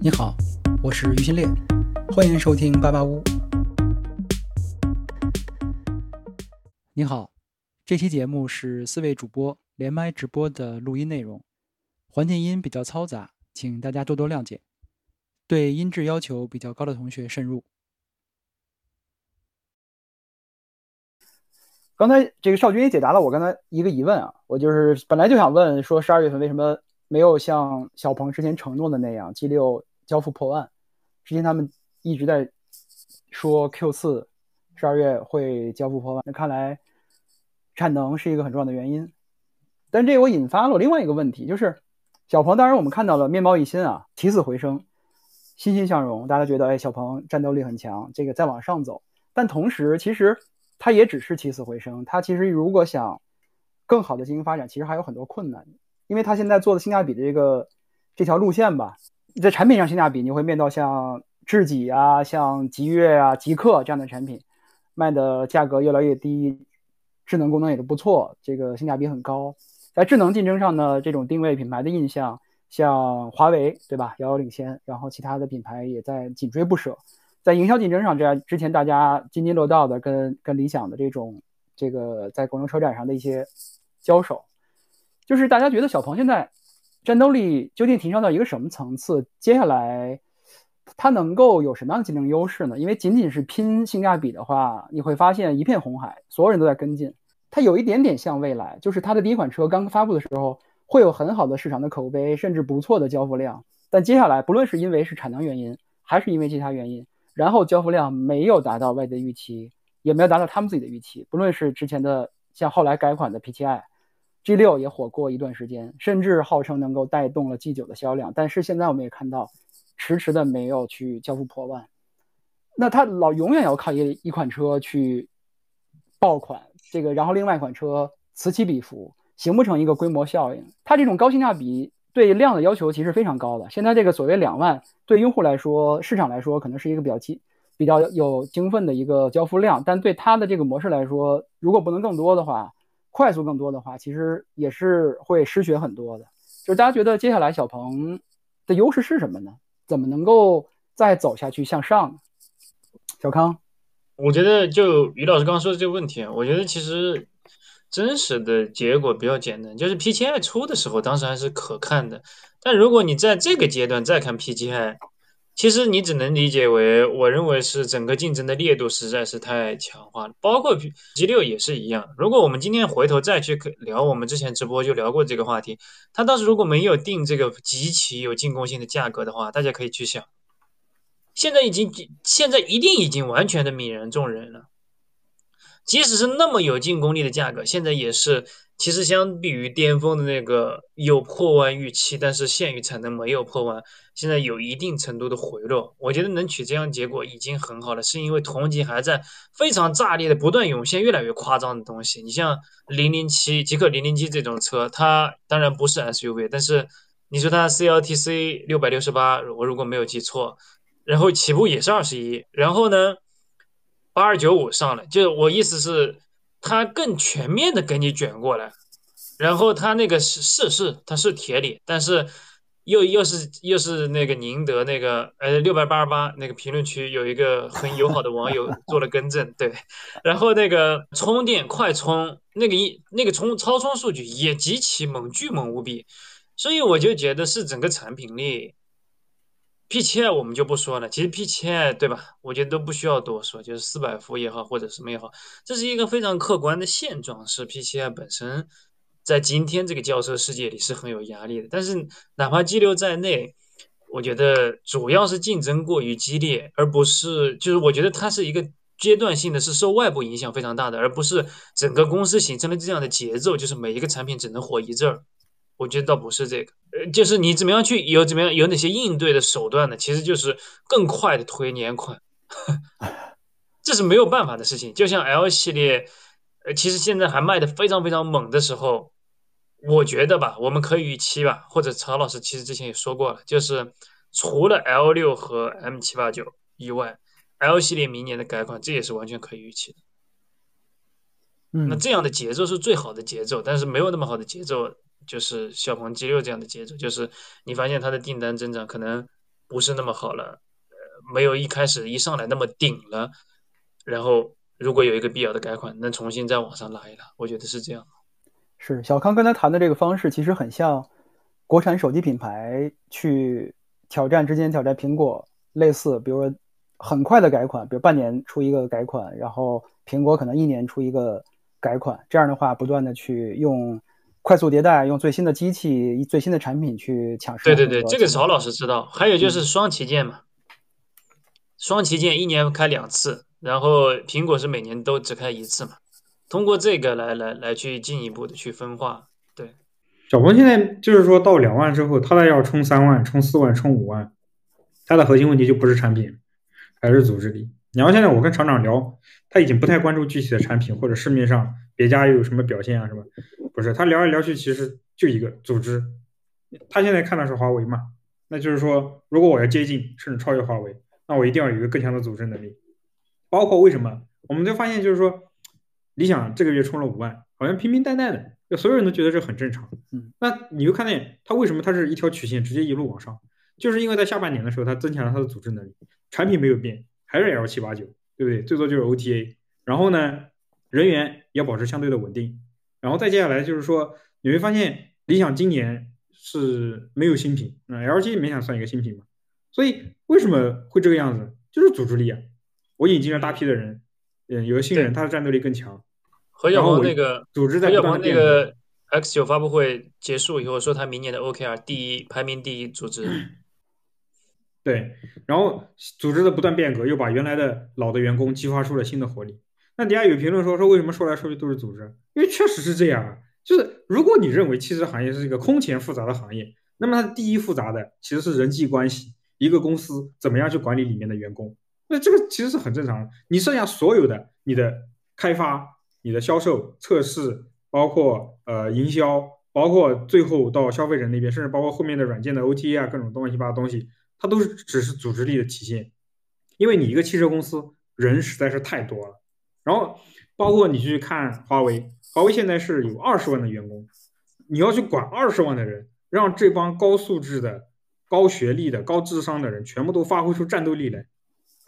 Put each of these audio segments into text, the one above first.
你好，我是于新烈，欢迎收听八八屋。你好，这期节目是四位主播连麦直播的录音内容，环境音比较嘈杂，请大家多多谅解。对音质要求比较高的同学慎入。刚才这个少军也解答了我刚才一个疑问啊，我就是本来就想问说十二月份为什么没有像小鹏之前承诺的那样 G 六交付破万？之前他们一直在说 Q 四十二月会交付破万，那看来产能是一个很重要的原因。但这我引发了另外一个问题，就是小鹏，当然我们看到了面貌一新啊，起死回生，欣欣向荣，大家觉得哎，小鹏战斗力很强，这个再往上走。但同时，其实。它也只是起死回生，它其实如果想更好的进行发展，其实还有很多困难，因为它现在做的性价比的这个这条路线吧，在产品上性价比，你会面到像智己啊、像极越啊、极客这样的产品，卖的价格越来越低，智能功能也都不错，这个性价比很高。在智能竞争上呢，这种定位品牌的印象，像华为对吧，遥遥领先，然后其他的品牌也在紧追不舍。在营销竞争上，这样之前大家津津乐道的，跟跟理想的这种这个在广州车展上的一些交手，就是大家觉得小鹏现在战斗力究竟提升到一个什么层次？接下来它能够有什么样的竞争优势呢？因为仅仅是拼性价比的话，你会发现一片红海，所有人都在跟进。它有一点点像蔚来，就是它的第一款车刚发布的时候会有很好的市场的口碑，甚至不错的交付量。但接下来，不论是因为是产能原因，还是因为其他原因，然后交付量没有达到外界预期，也没有达到他们自己的预期。不论是之前的像后来改款的 P7i G6 也火过一段时间，甚至号称能够带动了 G9 的销量。但是现在我们也看到，迟迟的没有去交付破万。那它老永远要靠一一款车去爆款，这个然后另外一款车此起彼伏，形不成一个规模效应。它这种高性价比。对量的要求其实非常高的。现在这个所谓两万，对用户来说，市场来说可能是一个比较激、比较有精奋的一个交付量，但对它的这个模式来说，如果不能更多的话，快速更多的话，其实也是会失血很多的。就是大家觉得接下来小鹏的优势是什么呢？怎么能够再走下去向上？小康，我觉得就于老师刚刚说的这个问题，我觉得其实。真实的结果比较简单，就是 P7i 出的时候，当时还是可看的。但如果你在这个阶段再看 P7i，其实你只能理解为，我认为是整个竞争的烈度实在是太强化了。包括 G6 也是一样。如果我们今天回头再去聊，我们之前直播就聊过这个话题，他当时如果没有定这个极其有进攻性的价格的话，大家可以去想，现在已经现在一定已经完全的泯然众人了。即使是那么有进攻力的价格，现在也是，其实相比于巅峰的那个有破万预期，但是限于产能没有破万，现在有一定程度的回落。我觉得能取这样结果已经很好了，是因为同级还在非常炸裂的不断涌现越来越夸张的东西。你像零零七极客零零七这种车，它当然不是 SUV，但是你说它 CLTC 六百六十八，我如果没有记错，然后起步也是二十一，然后呢？八二九五上了，就我意思是，它更全面的给你卷过来，然后它那个是是是，它是铁锂，但是又又是又是那个宁德那个呃六百八十八那个评论区有一个很友好的网友做了更正，对，然后那个充电快充那个一那个充超充数据也极其猛，巨猛无比，所以我就觉得是整个产品力。P7i 我们就不说了，其实 P7i 对吧？我觉得都不需要多说，就是四百伏也好，或者什么也好，这是一个非常客观的现状，是 P7i 本身在今天这个轿车世界里是很有压力的。但是哪怕 G6 在内，我觉得主要是竞争过于激烈，而不是就是我觉得它是一个阶段性的，是受外部影响非常大的，而不是整个公司形成了这样的节奏，就是每一个产品只能火一阵儿。我觉得倒不是这个，呃，就是你怎么样去有怎么样有哪些应对的手段呢？其实就是更快的推年款，这是没有办法的事情。就像 L 系列，呃，其实现在还卖的非常非常猛的时候，我觉得吧，我们可以预期吧，或者曹老师其实之前也说过了，就是除了 L 六和 M 七八九以外，L 系列明年的改款，这也是完全可以预期的。嗯，那这样的节奏是最好的节奏，但是没有那么好的节奏。就是小鹏 G6 这样的节奏，就是你发现它的订单增长可能不是那么好了，呃，没有一开始一上来那么顶了，然后如果有一个必要的改款，能重新再往上拉一拉，我觉得是这样。是小康刚才谈的这个方式，其实很像国产手机品牌去挑战之间挑战苹果类似，比如说很快的改款，比如半年出一个改款，然后苹果可能一年出一个改款，这样的话不断的去用快速迭代，用最新的机器、最新的产品去抢市场。对对对，这个曹老师知道。还有就是双旗舰嘛，双旗舰一年开两次，然后苹果是每年都只开一次嘛。通过这个来来来去进一步的去分化，对。小鹏现在就是说到两万之后，他再要冲三万、冲四万、冲五万，他的核心问题就不是产品，还是组织力。然后现在我跟厂长聊，他已经不太关注具体的产品或者市面上别家又有什么表现啊什么，不是他聊来聊去其实就一个组织。他现在看的是华为嘛，那就是说如果我要接近甚至超越华为，那我一定要有一个更强的组织能力。包括为什么我们就发现就是说。理想这个月充了五万，好像平平淡淡的，就所有人都觉得这很正常。嗯，那你就看见他为什么他是一条曲线直接一路往上，就是因为在下半年的时候他增强了他的组织能力，产品没有变，还是 L 七八九，对不对？最多就是 OTA，然后呢，人员要保持相对的稳定，然后再接下来就是说你会发现理想今年是没有新品，嗯，L 七勉强算一个新品嘛，所以为什么会这个样子？就是组织力啊，我引进了大批的人，嗯，有的新人他的战斗力更强。何小鹏那个组织在何小鹏那个 X 九发布会结束以后说他明年的 OKR 第一排名第一组织，对，然后组织的不断变革又把原来的老的员工激发出了新的活力。那底下有评论说说为什么说来说去都是组织？因为确实是这样啊，就是如果你认为汽车行业是一个空前复杂的行业，那么它第一复杂的其实是人际关系，一个公司怎么样去管理里面的员工，那这个其实是很正常的。你剩下所有的你的开发。你的销售、测试，包括呃营销，包括最后到消费者那边，甚至包括后面的软件的 OTA 啊，各种乱七八糟东西，它都是只是组织力的体现。因为你一个汽车公司人实在是太多了，然后包括你去看华为，华为现在是有二十万的员工，你要去管二十万的人，让这帮高素质的、高学历的、高智商的人全部都发挥出战斗力来，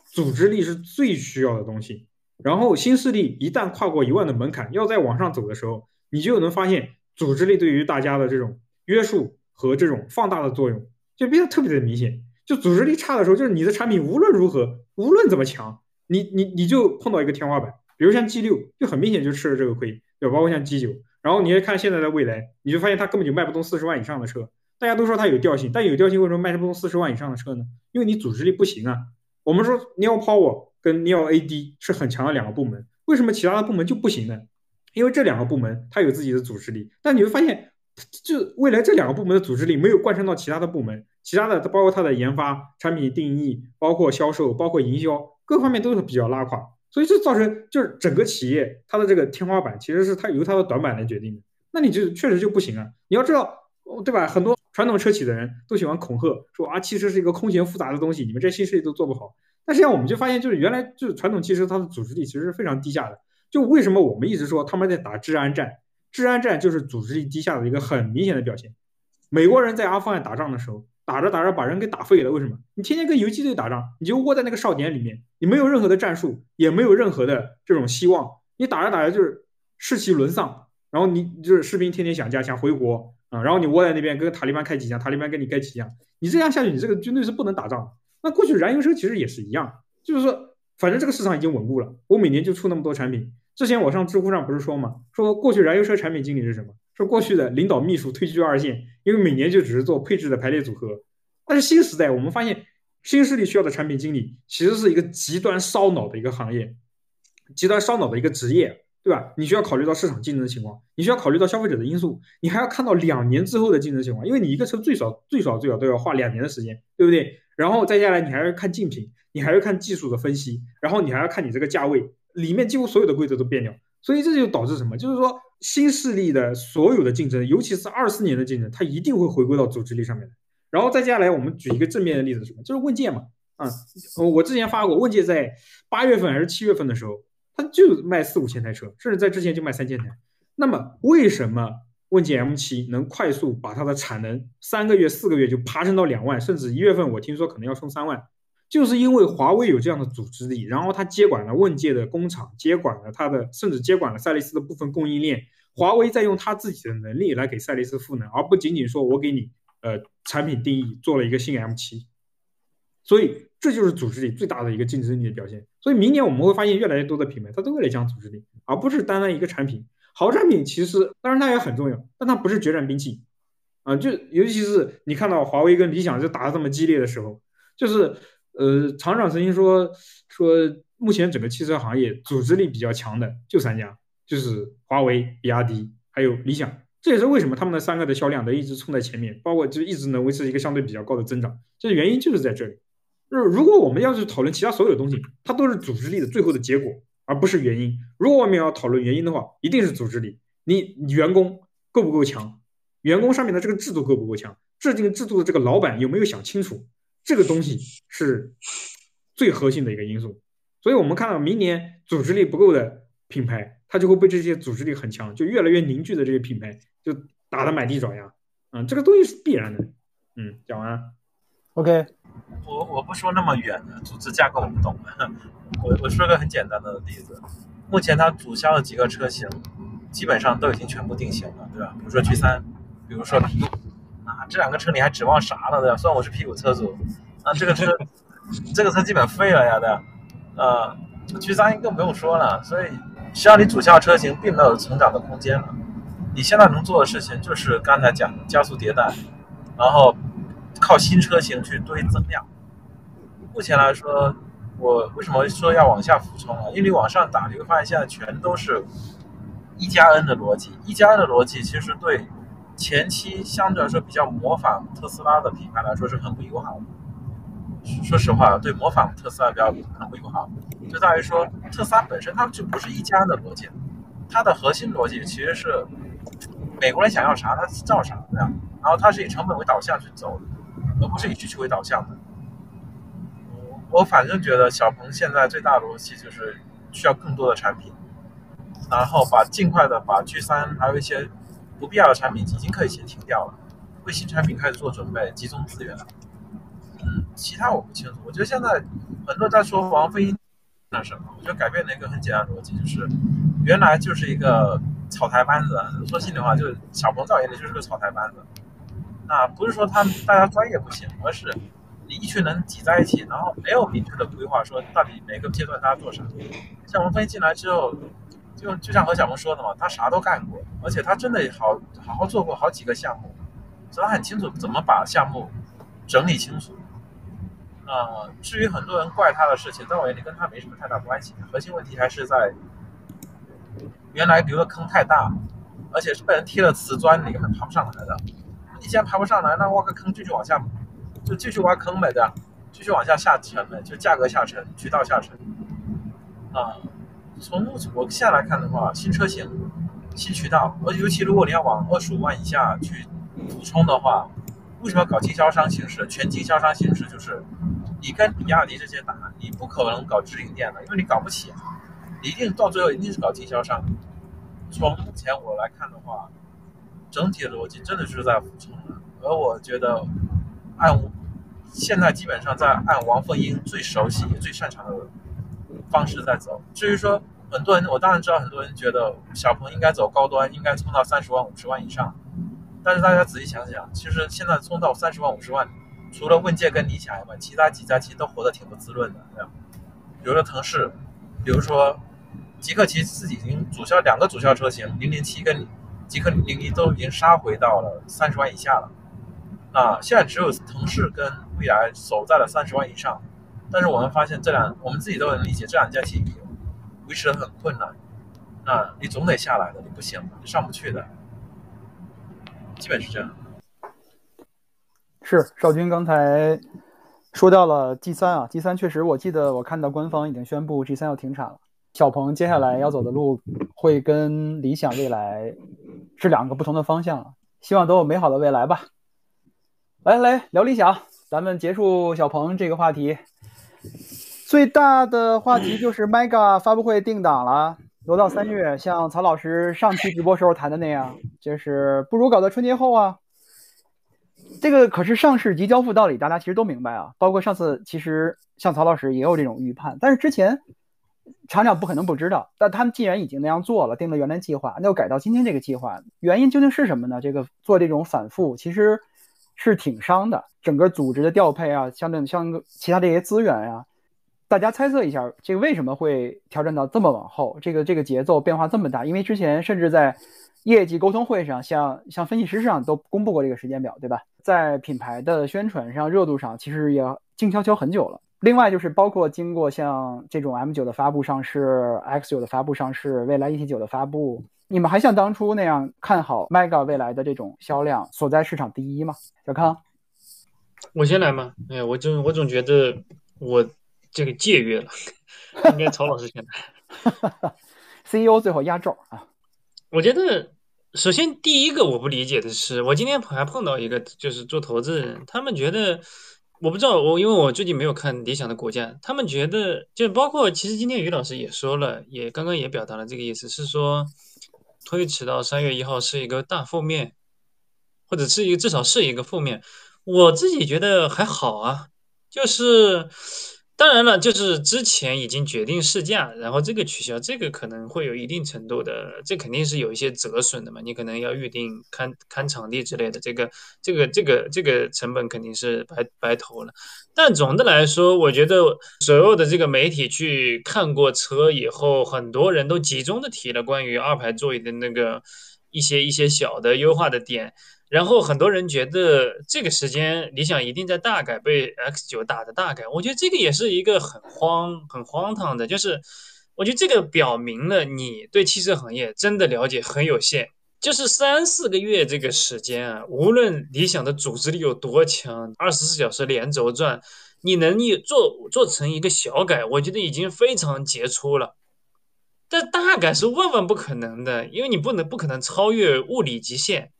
组织力是最需要的东西。然后新势力一旦跨过一万的门槛，要再往上走的时候，你就能发现组织力对于大家的这种约束和这种放大的作用就变得特别的明显。就组织力差的时候，就是你的产品无论如何，无论怎么强，你你你就碰到一个天花板。比如像 G 六，就很明显就吃了这个亏，对吧？包括像 G 九，然后你再看现在的未来，你就发现它根本就卖不动四十万以上的车。大家都说它有调性，但有调性为什么卖不动四十万以上的车呢？因为你组织力不行啊。我们说 Neo Power。跟 Neo AD 是很强的两个部门，为什么其他的部门就不行呢？因为这两个部门它有自己的组织力，但你会发现，就未来这两个部门的组织力没有贯穿到其他的部门，其他的包括它的研发、产品定义、包括销售、包括营销各方面都是比较拉垮，所以这造成就是整个企业它的这个天花板其实是它由它的短板来决定的，那你就确实就不行啊！你要知道，对吧？很多传统车企的人都喜欢恐吓说啊，汽车是一个空前复杂的东西，你们这新势力都做不好。但实际上，我们就发现，就是原来就是传统汽车，它的组织力其实是非常低下的。就为什么我们一直说他们在打治安战？治安战就是组织力低下的一个很明显的表现。美国人在阿富汗打仗的时候，打着打着把人给打废了。为什么？你天天跟游击队打仗，你就窝在那个哨点里面，你没有任何的战术，也没有任何的这种希望。你打着打着就是士气沦丧，然后你就是士兵天天想家想回国啊，然后你窝在那边跟塔利班开几枪，塔利班跟你开几枪，你这样下去，你这个军队是不能打仗的。那过去燃油车其实也是一样，就是说，反正这个市场已经稳固了，我每年就出那么多产品。之前我上知乎上不是说嘛，说过去燃油车产品经理是什么？说过去的领导秘书退居二线，因为每年就只是做配置的排列组合。但是新时代，我们发现新势力需要的产品经理其实是一个极端烧脑的一个行业，极端烧脑的一个职业，对吧？你需要考虑到市场竞争的情况，你需要考虑到消费者的因素，你还要看到两年之后的竞争情况，因为你一个车最少最少最少都要花两年的时间，对不对？然后再下来，你还要看竞品，你还要看技术的分析，然后你还要看你这个价位里面几乎所有的规则都变掉，所以这就导致什么？就是说新势力的所有的竞争，尤其是二四年的竞争，它一定会回归到组织力上面的。然后再接下来，我们举一个正面的例子，什么？就是问界嘛，啊，我之前发过，问界在八月份还是七月份的时候，它就卖四五千台车，甚至在之前就卖三千台。那么为什么问界 M7 能快速把它的产能三个月、四个月就爬升到两万，甚至一月份我听说可能要冲三万，就是因为华为有这样的组织力，然后它接管了问界的工厂，接管了它的，甚至接管了赛力斯的部分供应链。华为在用它自己的能力来给赛力斯赋能，而不仅仅说我给你呃产品定义做了一个新 M7，所以这就是组织力最大的一个竞争力的表现。所以明年我们会发现越来越多的品牌，它都会来讲组织力，而不是单单一个产品。好产品其实当然它也很重要，但它不是决战兵器啊！就尤其是你看到华为跟理想就打的这么激烈的时候，就是呃厂长曾经说说目前整个汽车行业组织力比较强的就三家。就是华为、比亚迪还有理想，这也是为什么他们的三个的销量能一直冲在前面，包括就一直能维持一个相对比较高的增长，这原因就是在这里。就是如果我们要去讨论其他所有东西，它都是组织力的最后的结果，而不是原因。如果我们要讨论原因的话，一定是组织力。你员工够不够强？员工上面的这个制度够不够强？制定制度的这个老板有没有想清楚？这个东西是最核心的一个因素。所以我们看到明年组织力不够的品牌。它就会被这些组织力很强、就越来越凝聚的这些品牌就打得满地找牙，嗯，这个东西是必然的。嗯，讲完了。OK，我我不说那么远的组织架构我不懂，我我说个很简单的例子，目前它主销的几个车型基本上都已经全部定型了，对吧？比如说 G 三，比如说啊，这两个车你还指望啥呢？对吧？虽然我是屁股车主，啊，这个车这个车基本废了呀，对吧？呃，G 三更不用说了，所以。实际上，你主销车型并没有成长的空间了。你现在能做的事情就是刚才讲的加速迭代，然后靠新车型去堆增量。目前来说，我为什么说要往下俯冲啊？因为你往上打，你会发现现在全都是一加 N 的逻辑。一加 N 的逻辑其实对前期相对来说比较模仿特斯拉的品牌来说是很不友好的。说实话，对模仿特斯拉比较很不友好，就在于说特斯拉本身它就不是一家的逻辑，它的核心逻辑其实是美国人想要啥它造啥这样，然后它是以成本为导向去走的，而不是以需求为导向的。我反正觉得小鹏现在最大的逻辑就是需要更多的产品，然后把尽快的把 G 三还有一些不必要的产品已经可以先停掉了，为新产品开始做准备，集中资源。嗯，其他我不清楚。我觉得现在很多在说王菲那什么，我觉得改变了一个很简单的逻辑，就是原来就是一个草台班子。说心里话，就是小鹏造眼里就是个草台班子。那不是说他们大家专业不行，而是你一群人挤在一起，然后没有明确的规划，说到底每个阶段大家做啥。像王菲进来之后，就就像何小鹏说的嘛，他啥都干过，而且他真的好好好做过好几个项目，所以他很清楚怎么把项目整理清楚。呃，至于很多人怪他的事情，在我眼里跟他没什么太大关系。核心问题还是在原来留的坑太大，而且是被人贴了瓷砖，你根本爬不上来的。你既然爬不上来，那挖个坑继续往下，就继续挖坑呗，对吧？继续往下下沉呗，就价格下沉，渠道下沉。啊，从我下来看的话，新车型、新渠道，而尤其如果你要往二十五万以下去补充的话，为什么要搞经销商形式？全经销商形式就是。你跟比亚迪这些打，你不可能搞直营店的，因为你搞不起，你一定到最后一定是搞经销商。从目前我来看的话，整体的逻辑真的是在补充的，而我觉得按现在基本上在按王凤英最熟悉也最擅长的方式在走。至于说很多人，我当然知道很多人觉得小鹏应该走高端，应该冲到三十万、五十万以上，但是大家仔细想想，其实现在冲到三十万、五十万。除了问界跟理想以外，其他几家其实都活得挺不滋润的，对吧？比如说腾势，比如说极客，其实自己已经主销两个主销车型，零零七跟极客零零一都已经杀回到了三十万以下了。啊，现在只有腾势跟蔚来守在了三十万以上。但是我们发现这两，我们自己都能理解，这两家企业维持的很困难。那，你总得下来的，你不行，你上不去的，基本是这样。是少军刚才说到了 G 三啊，G 三确实，我记得我看到官方已经宣布 G 三要停产了。小鹏接下来要走的路会跟理想、未来是两个不同的方向，希望都有美好的未来吧。来来聊理想，咱们结束小鹏这个话题。最大的话题就是 Mega 发布会定档了，挪到三月，像曹老师上期直播时候谈的那样，就是不如搞到春节后啊。这个可是上市即交付道理，大家其实都明白啊。包括上次，其实像曹老师也有这种预判，但是之前厂长不可能不知道。但他们既然已经那样做了，定了原来计划，那又改到今天这个计划，原因究竟是什么呢？这个做这种反复，其实是挺伤的，整个组织的调配啊，相对像其他这些资源呀，大家猜测一下，这个为什么会调整到这么往后？这个这个节奏变化这么大？因为之前甚至在业绩沟通会上，像像分析师上都公布过这个时间表，对吧？在品牌的宣传上、热度上，其实也静悄悄很久了。另外就是包括经过像这种 M 九的发布上市、X 九的发布上市、蔚来 ET 九的发布，你们还像当初那样看好 Mega 未来的这种销量所在市场第一吗？小康，我先来吗？哎呀，我就我总觉得我这个借阅了，应该曹老师先来。CEO 最后压轴啊。我觉得，首先第一个我不理解的是，我今天还碰到一个就是做投资人，他们觉得，我不知道我因为我最近没有看理想的股价，他们觉得就包括其实今天于老师也说了，也刚刚也表达了这个意思，是说推迟到三月一号是一个大负面，或者是一个至少是一个负面，我自己觉得还好啊，就是。当然了，就是之前已经决定试驾，然后这个取消，这个可能会有一定程度的，这肯定是有一些折损的嘛。你可能要预定看看场地之类的，这个这个这个这个成本肯定是白白投了。但总的来说，我觉得所有的这个媒体去看过车以后，很多人都集中的提了关于二排座椅的那个一些一些小的优化的点。然后很多人觉得这个时间理想一定在大改被 X 九打的大改，我觉得这个也是一个很荒很荒唐的，就是我觉得这个表明了你对汽车行业真的了解很有限，就是三四个月这个时间啊，无论理想的组织力有多强，二十四小时连轴转，你能做做成一个小改，我觉得已经非常杰出了。但大改是万万不可能的，因为你不能不可能超越物理极限。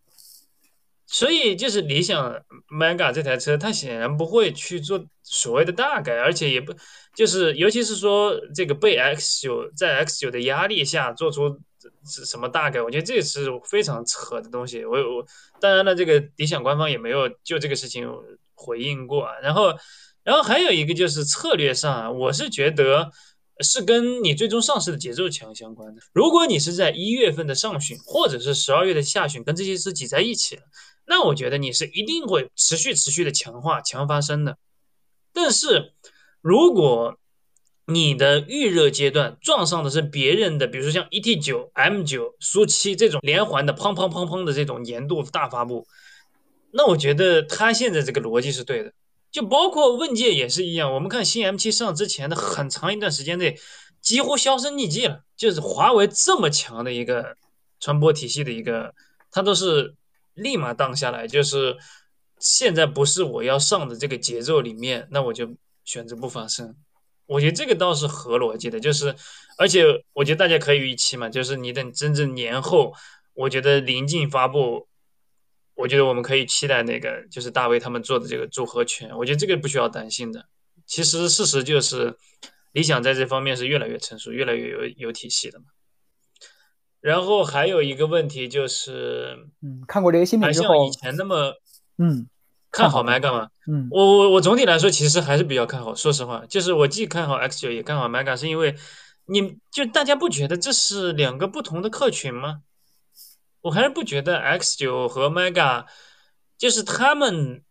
所以就是理想 Mega 这台车，它显然不会去做所谓的大改，而且也不就是，尤其是说这个被 X 九在 X 九的压力下做出什么大改，我觉得这是非常扯的东西。我我当然了，这个理想官方也没有就这个事情回应过。然后，然后还有一个就是策略上，我是觉得是跟你最终上市的节奏强相关的。如果你是在一月份的上旬或者是十二月的下旬跟这些车挤在一起了。那我觉得你是一定会持续持续的强化强发生的，但是如果你的预热阶段撞上的是别人的，比如说像 ET 九、M 九、苏七这种连环的砰砰砰砰的这种年度大发布，那我觉得他现在这个逻辑是对的，就包括问界也是一样。我们看新 M 七上之前的很长一段时间内几乎销声匿迹了，就是华为这么强的一个传播体系的一个，它都是。立马荡下来，就是现在不是我要上的这个节奏里面，那我就选择不发声。我觉得这个倒是合逻辑的，就是而且我觉得大家可以预期嘛，就是你等真正年后，我觉得临近发布，我觉得我们可以期待那个就是大卫他们做的这个组合拳，我觉得这个不需要担心的。其实事实就是，理想在这方面是越来越成熟，越来越有有体系的嘛。然后还有一个问题就是，嗯，看过这个新品之后以，前那么嗯看好 Mega 吗？嗯我我我总体来说其实还是比较看好，说实话，就是我既看好 X 九也看好 Mega，是因为你就大家不觉得这是两个不同的客群吗？我还是不觉得 X 九和 Mega 就是他们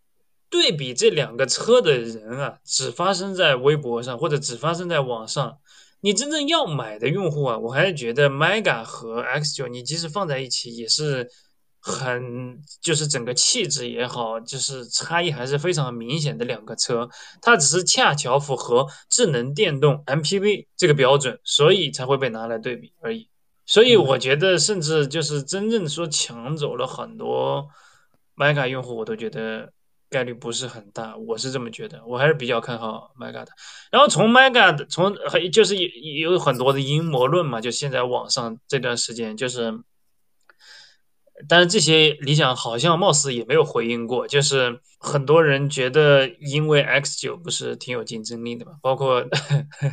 对比这两个车的人啊，只发生在微博上或者只发生在网上。你真正要买的用户啊，我还是觉得 Mega 和 X 九，你即使放在一起也是很，就是整个气质也好，就是差异还是非常明显的两个车。它只是恰巧符合智能电动 MPV 这个标准，所以才会被拿来对比而已。所以我觉得，甚至就是真正说抢走了很多 Mega 用户，我都觉得概率不是很大，我是这么觉得，我还是比较看好 Mega 的。然后从 Mega 的从就是有有很多的阴谋论嘛，就现在网上这段时间就是，但是这些理想好像貌似也没有回应过，就是很多人觉得，因为 X 九不是挺有竞争力的嘛，包括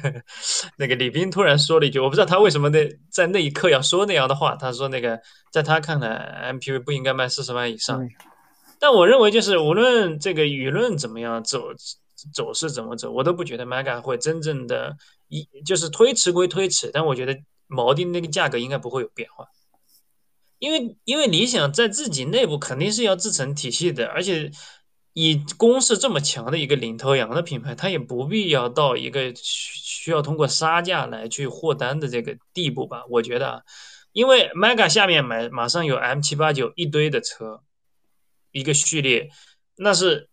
那个李斌突然说了一句，我不知道他为什么那在那一刻要说那样的话，他说那个在他看来，MPV 不应该卖四十万以上，但我认为就是无论这个舆论怎么样走走势怎么走，我都不觉得 Mega 会真正的一就是推迟归推迟，但我觉得锚定那个价格应该不会有变化。因为因为理想在自己内部肯定是要自成体系的，而且以攻势这么强的一个领头羊的品牌，它也不必要到一个需需要通过杀价来去获单的这个地步吧？我觉得，因为 Mega 下面买马上有 M 七八九一堆的车，一个序列，那是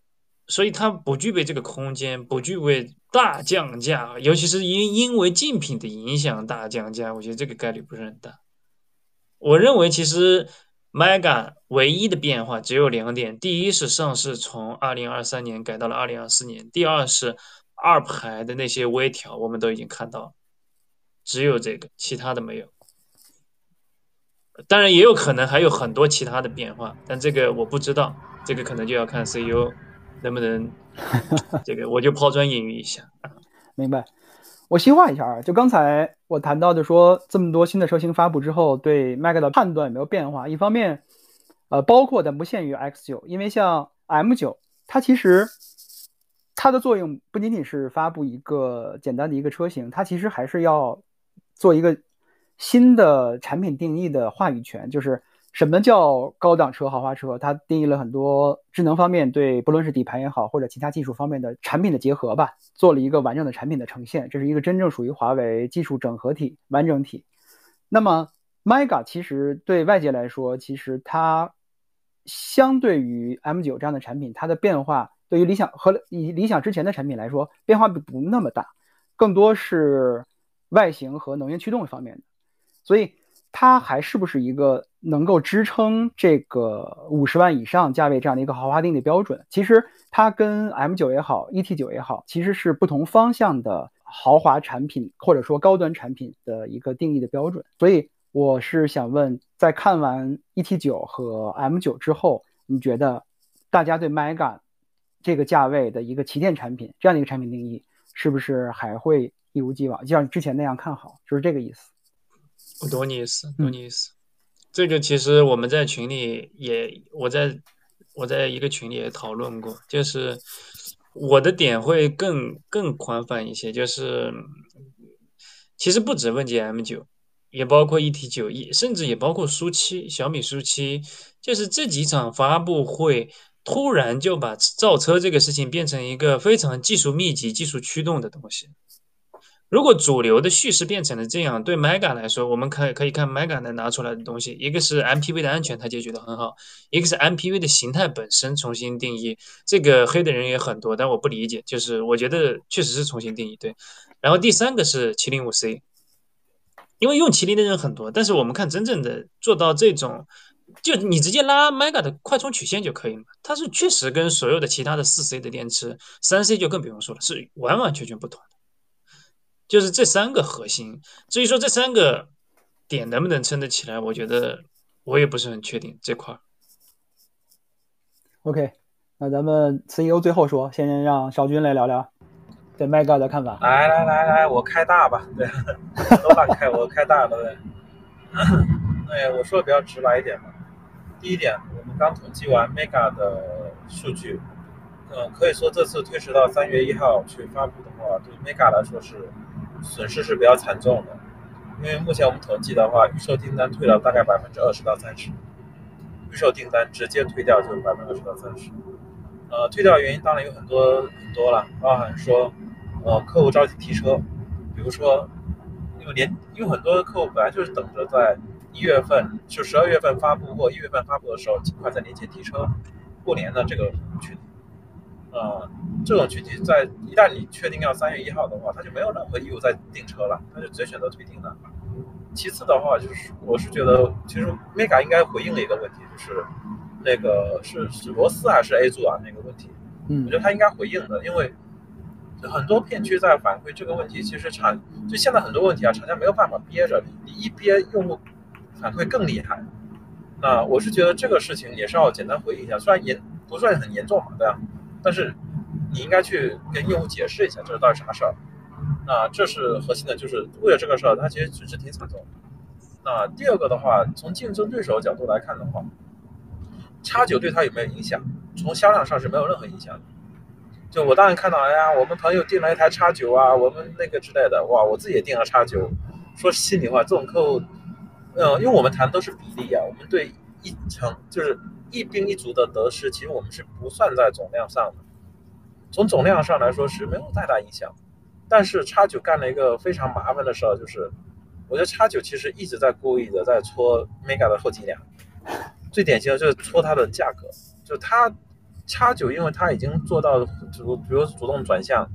所以它不具备这个空间，不具备大降价，尤其是因因为竞品的影响大降价，我觉得这个概率不是很大。我认为其实 Mega 唯一的变化只有两点：第一是上市从二零二三年改到了二零二四年；第二是二排的那些微调，我们都已经看到，只有这个，其他的没有。当然也有可能还有很多其他的变化，但这个我不知道，这个可能就要看 CEO 能不能，这个我就抛砖引玉一下。明白。我细化一下啊，就刚才我谈到的说，这么多新的车型发布之后，对 Mega 的判断有没有变化？一方面，呃，包括但不限于 X 九因为像 M 九它其实它的作用不仅仅是发布一个简单的一个车型，它其实还是要做一个新的产品定义的话语权，就是。什么叫高档车、豪华车？它定义了很多智能方面对，不论是底盘也好，或者其他技术方面的产品的结合吧，做了一个完整的产品的呈现。这是一个真正属于华为技术整合体、完整体。那么，Mega 其实对外界来说，其实它相对于 M9 这样的产品，它的变化对于理想和以理想之前的产品来说，变化不那么大，更多是外形和能源驱动方面的。所以。它还是不是一个能够支撑这个五十万以上价位这样的一个豪华定的标准？其实它跟 M9 也好，ET9 也好，其实是不同方向的豪华产品或者说高端产品的一个定义的标准。所以我是想问，在看完 ET9 和 M9 之后，你觉得大家对 Mega 这个价位的一个旗舰产品这样的一个产品定义，是不是还会一如既往，就像之前那样看好？就是这个意思。我懂你意思，懂你意思。这个其实我们在群里也，我在我在一个群里也讨论过，就是我的点会更更宽泛一些，就是其实不止问界 M 九，也包括 ET 九，也甚至也包括苏七，小米苏七，就是这几场发布会突然就把造车这个事情变成一个非常技术密集、技术驱动的东西。如果主流的叙事变成了这样，对 Mega 来说，我们可以可以看 Mega 能拿出来的东西，一个是 MPV 的安全，它解决的很好；一个是 MPV 的形态本身重新定义。这个黑的人也很多，但我不理解，就是我觉得确实是重新定义对。然后第三个是麒麟五 C，因为用麒麟的人很多，但是我们看真正的做到这种，就你直接拉 Mega 的快充曲线就可以了，它是确实跟所有的其他的四 C 的电池，三 C 就更不用说了，是完完全全不同的。就是这三个核心，至于说这三个点能不能撑得起来，我觉得我也不是很确定这块。OK，那咱们 CEO 最后说，先让少军来聊聊对 Mega 的看法。来来来来，我开大吧，对，都大开，我开大了，对。哎，我说的比较直白一点嘛。第一点，我们刚统计完 Mega 的数据，嗯，可以说这次推迟到三月一号去发布的话，对 Mega 来说是。损失是比较惨重的，因为目前我们统计的话，预售订单退了大概百分之二十到三十，预售订单直接退掉就是百分之二十到三十。呃，退掉原因当然有很多很多了，包含说，呃，客户着急提车，比如说，因为年，因为很多客户本来就是等着在一月份就十二月份发布或一月份发布的时候，尽快在年前提车，过年的这个群。呃，这种群体在一旦你确定要三月一号的话，他就没有任何义务再订车了，他就直接选择退订了。其次的话，就是我是觉得，其实 Mega 应该回应了一个问题，就是那个是是螺丝还是 A 柱啊那个问题。嗯，我觉得他应该回应的，因为很多片区在反馈这个问题，其实厂就现在很多问题啊，厂家没有办法憋着，你一憋用户反馈更厉害。那我是觉得这个事情也是要简单回应一下，虽然严不算很严重嘛，对吧？但是你应该去跟用户解释一下这是到底啥事儿。那这是核心的，就是为了这个事儿，它其实损失挺惨重。那第二个的话，从竞争对手角度来看的话，叉九对它有没有影响？从销量上是没有任何影响的。就我当然看到，哎呀，我们朋友订了一台叉九啊，我们那个之类的，哇，我自己也订了叉九。说心里话，这种客户，嗯，因为我们谈都是比例啊，我们对一成就是一兵一卒的得失，其实我们是不算在总量上的。从总量上来说是没有太大影响。但是叉九干了一个非常麻烦的事儿，就是我觉得叉九其实一直在故意的在搓 Mega 的后脊梁。最典型的就是搓它的价格，就它叉九，因为它已经做到主，比如主动转向，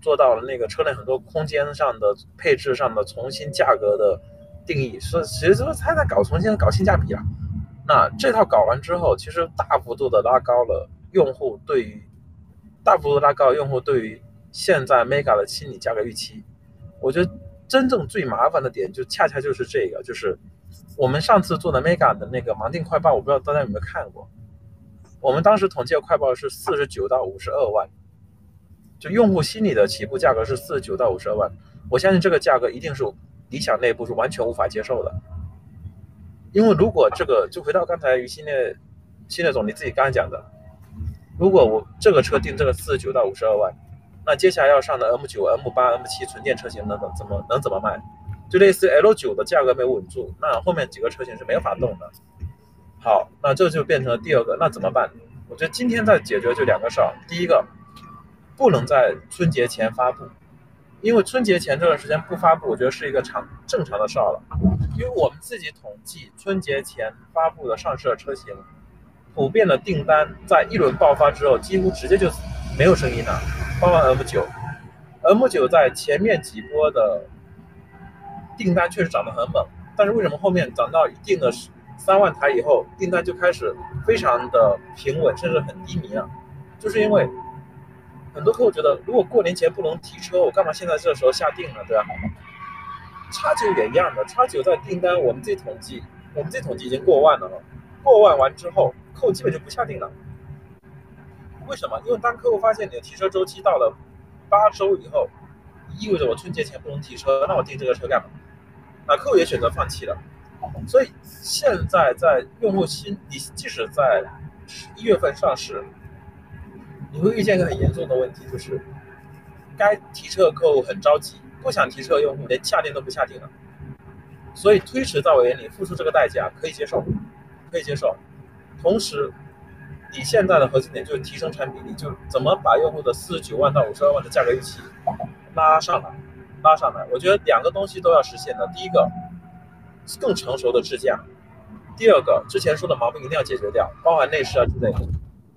做到了那个车内很多空间上的配置上的重新价格的定义，是其实就是它在搞重新搞性价比啊。那这套搞完之后，其实大幅度的拉高了用户对于大幅度拉高用户对于现在 Mega 的心理价格预期。我觉得真正最麻烦的点就恰恰就是这个，就是。我们上次做的 Mega 的那个盲定快报，我不知道大家有没有看过。我们当时统计的快报是四十九到五十二万，就用户心里的起步价格是四十九到五十二万。我相信这个价格一定是理想内部是完全无法接受的。因为如果这个就回到刚才于新列新列总你自己刚才讲的，如果我这个车定这个四十九到五十二万，那接下来要上的 M 九、M 八、M 七纯电车型能怎么能怎么卖？就类似 L 九的价格没稳住，那后面几个车型是没法动的。好，那这就变成了第二个，那怎么办？我觉得今天在解决就两个事儿。第一个，不能在春节前发布，因为春节前这段时间不发布，我觉得是一个常正常的事儿了。因为我们自己统计，春节前发布的上市的车型，普遍的订单在一轮爆发之后，几乎直接就没有声音了。包括 M 九，M 九在前面几波的。订单确实涨得很猛，但是为什么后面涨到一定的三万台以后，订单就开始非常的平稳，甚至很低迷了？就是因为很多客户觉得，如果过年前不能提车，我干嘛现在这时候下定呢？对吧？叉九也一样的，叉九在订单我们自己统计，我们自己统计已经过万了，过万完之后，客户基本就不下定了。为什么？因为当客户发现你的提车周期到了八周以后，意味着我春节前不能提车，那我订这个车干嘛？那客户也选择放弃了，所以现在在用户心，你即使在一月份上市，你会遇见一个很严重的问题，就是该提车的客户很着急，不想提车的用户连下定都不下定了。所以推迟在我眼里，付出这个代价可以接受，可以接受。同时，你现在的核心点就是提升产品力，就怎么把用户的四十九万到五十二万的价格预期拉上来。拉上来，我觉得两个东西都要实现的。第一个，更成熟的智驾；第二个，之前说的毛病一定要解决掉，包含内饰啊之类的。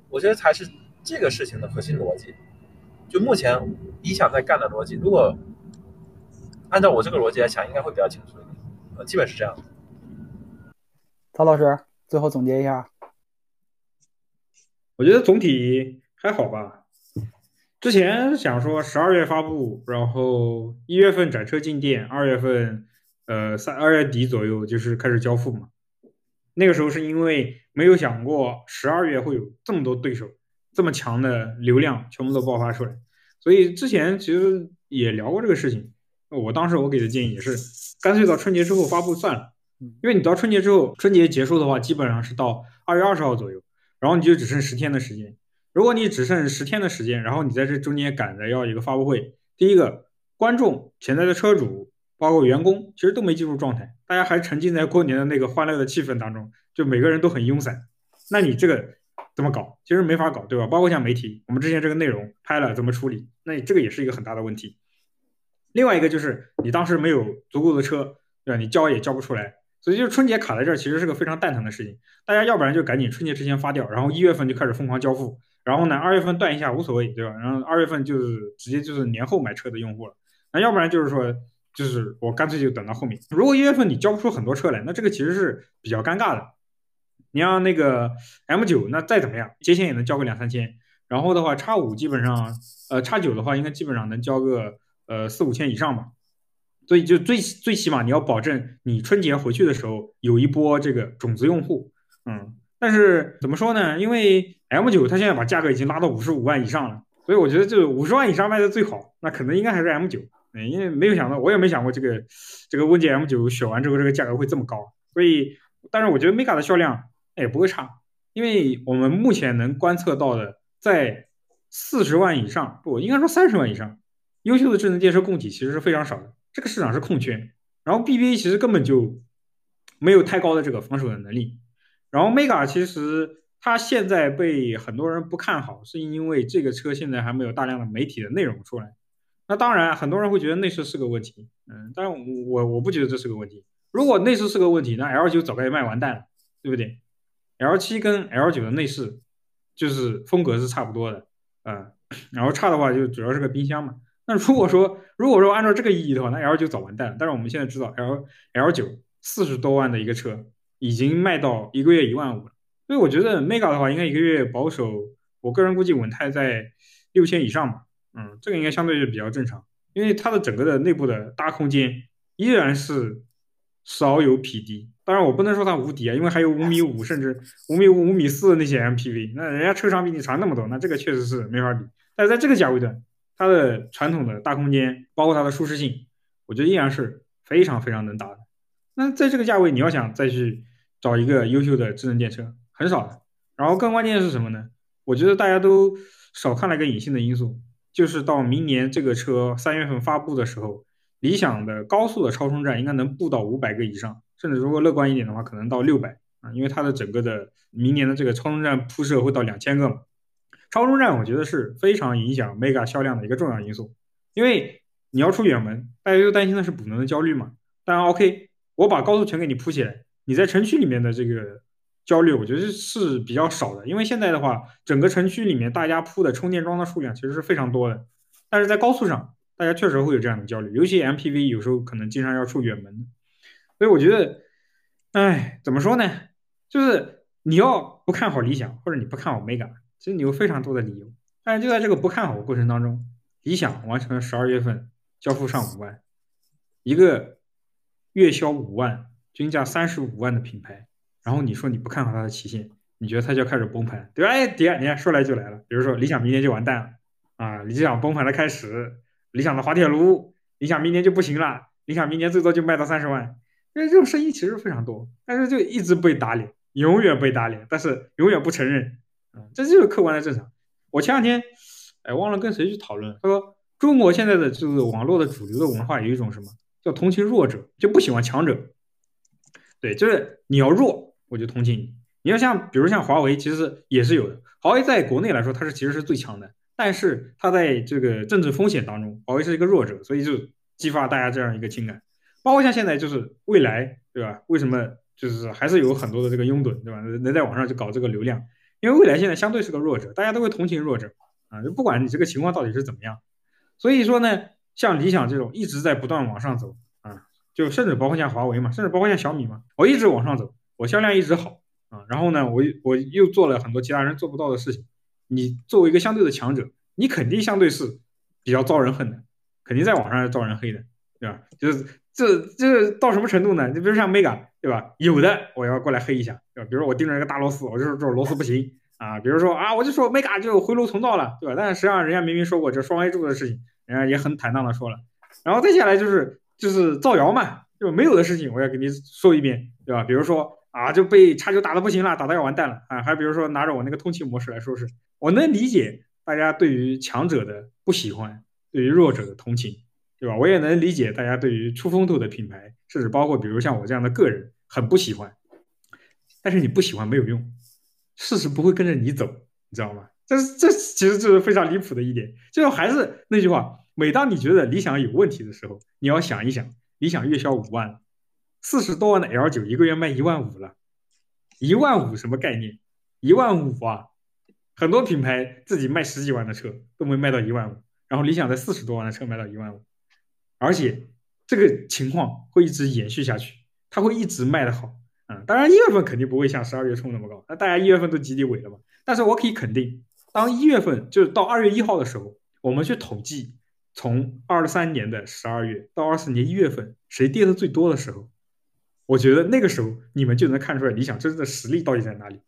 我觉得才是这个事情的核心逻辑。就目前理想在干的逻辑，如果按照我这个逻辑来想，应该会比较清楚一点。呃，基本是这样的。曹老师，最后总结一下。我觉得总体还好吧。之前想说十二月发布，然后一月份展车进店，二月份，呃三二月底左右就是开始交付嘛。那个时候是因为没有想过十二月会有这么多对手，这么强的流量全部都爆发出来，所以之前其实也聊过这个事情。我当时我给的建议也是，干脆到春节之后发布算了，因为你到春节之后，春节结束的话，基本上是到二月二十号左右，然后你就只剩十天的时间。如果你只剩十天的时间，然后你在这中间赶着要一个发布会，第一个观众、潜在的车主，包括员工，其实都没进入状态，大家还沉浸在过年的那个欢乐的气氛当中，就每个人都很慵散。那你这个怎么搞？其实没法搞，对吧？包括像媒体，我们之前这个内容拍了怎么处理？那这个也是一个很大的问题。另外一个就是你当时没有足够的车，对吧？你交也交不出来，所以就春节卡在这儿，其实是个非常蛋疼的事情。大家要不然就赶紧春节之前发掉，然后一月份就开始疯狂交付。然后呢，二月份断一下无所谓，对吧？然后二月份就是直接就是年后买车的用户了。那要不然就是说，就是我干脆就等到后面。如果一月份你交不出很多车来，那这个其实是比较尴尬的。你像那个 M 九，那再怎么样，接线也能交个两三千。然后的话，叉五基本上，呃，叉九的话应该基本上能交个呃四五千以上吧。所以就最最起码你要保证你春节回去的时候有一波这个种子用户。嗯，但是怎么说呢？因为 M9 它现在把价格已经拉到五十五万以上了，所以我觉得就五十万以上卖的最好，那可能应该还是 M9。嗯，因为没有想到，我也没想过这个这个问界 M9 选完之后这个价格会这么高，所以，但是我觉得 Mega 的销量也不会差，因为我们目前能观测到的，在四十万以上，不应该说三十万以上，优秀的智能电车供给其实是非常少的，这个市场是空缺。然后 BBA 其实根本就没有太高的这个防守的能力，然后 Mega 其实它现在被很多人不看好，是因为这个车现在还没有大量的媒体的内容出来。那当然，很多人会觉得内饰是个问题，嗯，但我我不觉得这是个问题。如果内饰是个问题，那 L 九早该卖完蛋了，对不对？L 七跟 L 九的内饰就是风格是差不多的，嗯，然后差的话就主要是个冰箱嘛。那如果说如果说按照这个意义的话，那 L 九早完蛋了。但是我们现在知道，L L 九四十多万的一个车已经卖到一个月一万五了，所以我觉得 Mega 的话应该一个月保守，我个人估计稳态在六千以上吧。嗯，这个应该相对是比较正常，因为它的整个的内部的大空间依然是少有匹敌。当然，我不能说它无敌啊，因为还有五米五甚至五米五、五米四的那些 MPV，那人家车长比你长那么多，那这个确实是没法比。但是在这个价位段，它的传统的大空间，包括它的舒适性，我觉得依然是非常非常能打的。那在这个价位，你要想再去找一个优秀的智能电车，很少的。然后更关键的是什么呢？我觉得大家都少看了一个隐性的因素。就是到明年这个车三月份发布的时候，理想的高速的超充站应该能布到五百个以上，甚至如果乐观一点的话，可能到六百啊，因为它的整个的明年的这个超充站铺设会到两千个嘛。超充站我觉得是非常影响 Mega 销量的一个重要因素，因为你要出远门，大家都担心的是补能的焦虑嘛。当然 OK，我把高速全给你铺起来，你在城区里面的这个。焦虑我觉得是比较少的，因为现在的话，整个城区里面大家铺的充电桩的数量其实是非常多的，但是在高速上，大家确实会有这样的焦虑，尤其 MPV 有时候可能经常要出远门，所以我觉得，哎，怎么说呢？就是你要不看好理想，或者你不看好 Mega，其实你有非常多的理由，但是就在这个不看好的过程当中，理想完成了十二月份交付上五万，一个月销五万、均价三十五万的品牌。然后你说你不看好它的期限，你觉得它就要开始崩盘，对吧？哎，爹，你看说来就来了。比如说理想明年就完蛋了啊，理想崩盘的开始，理想的滑铁卢，理想明年就不行了，理想明年最多就卖到三十万。因为这种声音其实非常多，但是就一直被打脸，永远被打脸，但是永远不承认，嗯，这就是客观的正常。我前两天，哎，忘了跟谁去讨论，他说中国现在的就是网络的主流的文化有一种什么叫同情弱者，就不喜欢强者，对，就是你要弱。我就同情你。你要像，比如像华为，其实也是有的。华为在国内来说，它是其实是最强的，但是它在这个政治风险当中，华为是一个弱者，所以就激发大家这样一个情感。包括像现在就是未来，对吧？为什么就是还是有很多的这个拥趸，对吧？能在网上去搞这个流量，因为未来现在相对是个弱者，大家都会同情弱者啊，就不管你这个情况到底是怎么样。所以说呢，像理想这种一直在不断往上走啊，就甚至包括像华为嘛，甚至包括像小米嘛，我一直往上走。我销量一直好啊，然后呢，我我又做了很多其他人做不到的事情。你作为一个相对的强者，你肯定相对是比较遭人恨的，肯定在网上是遭人黑的，对吧？就是这这到什么程度呢？你比如像 Mega，对吧？有的我要过来黑一下，对吧？比如说我盯着一个大螺丝，我就说这螺丝不行啊。比如说啊，我就说 Mega 就回炉重造了，对吧？但是实际上人家明明说过这双 A 柱的事情，人家也很坦荡的说了。然后再下来就是就是造谣嘛，就没有的事情我要给你说一遍，对吧？比如说。啊，就被叉九打的不行了，打的要完蛋了啊！还比如说拿着我那个通气模式来说，是我能理解大家对于强者的不喜欢，对于弱者的同情，对吧？我也能理解大家对于出风头的品牌，甚至包括比如像我这样的个人很不喜欢。但是你不喜欢没有用，事实不会跟着你走，你知道吗？这是这其实就是非常离谱的一点。最后还是那句话，每当你觉得理想有问题的时候，你要想一想，理想月销五万。四十多万的 L 九一个月卖一万五了，一万五什么概念？一万五啊！很多品牌自己卖十几万的车都没卖到一万五，然后理想在四十多万的车卖到一万五，而且这个情况会一直延续下去，它会一直卖的好。嗯，当然一月份肯定不会像十二月冲那么高，那大家一月份都集体尾了嘛。但是我可以肯定，当一月份就是到二月一号的时候，我们去统计从二三年的十二月到二四年一月份谁跌的最多的时候。我觉得那个时候你们就能看出来理想真正的实力到底在哪里。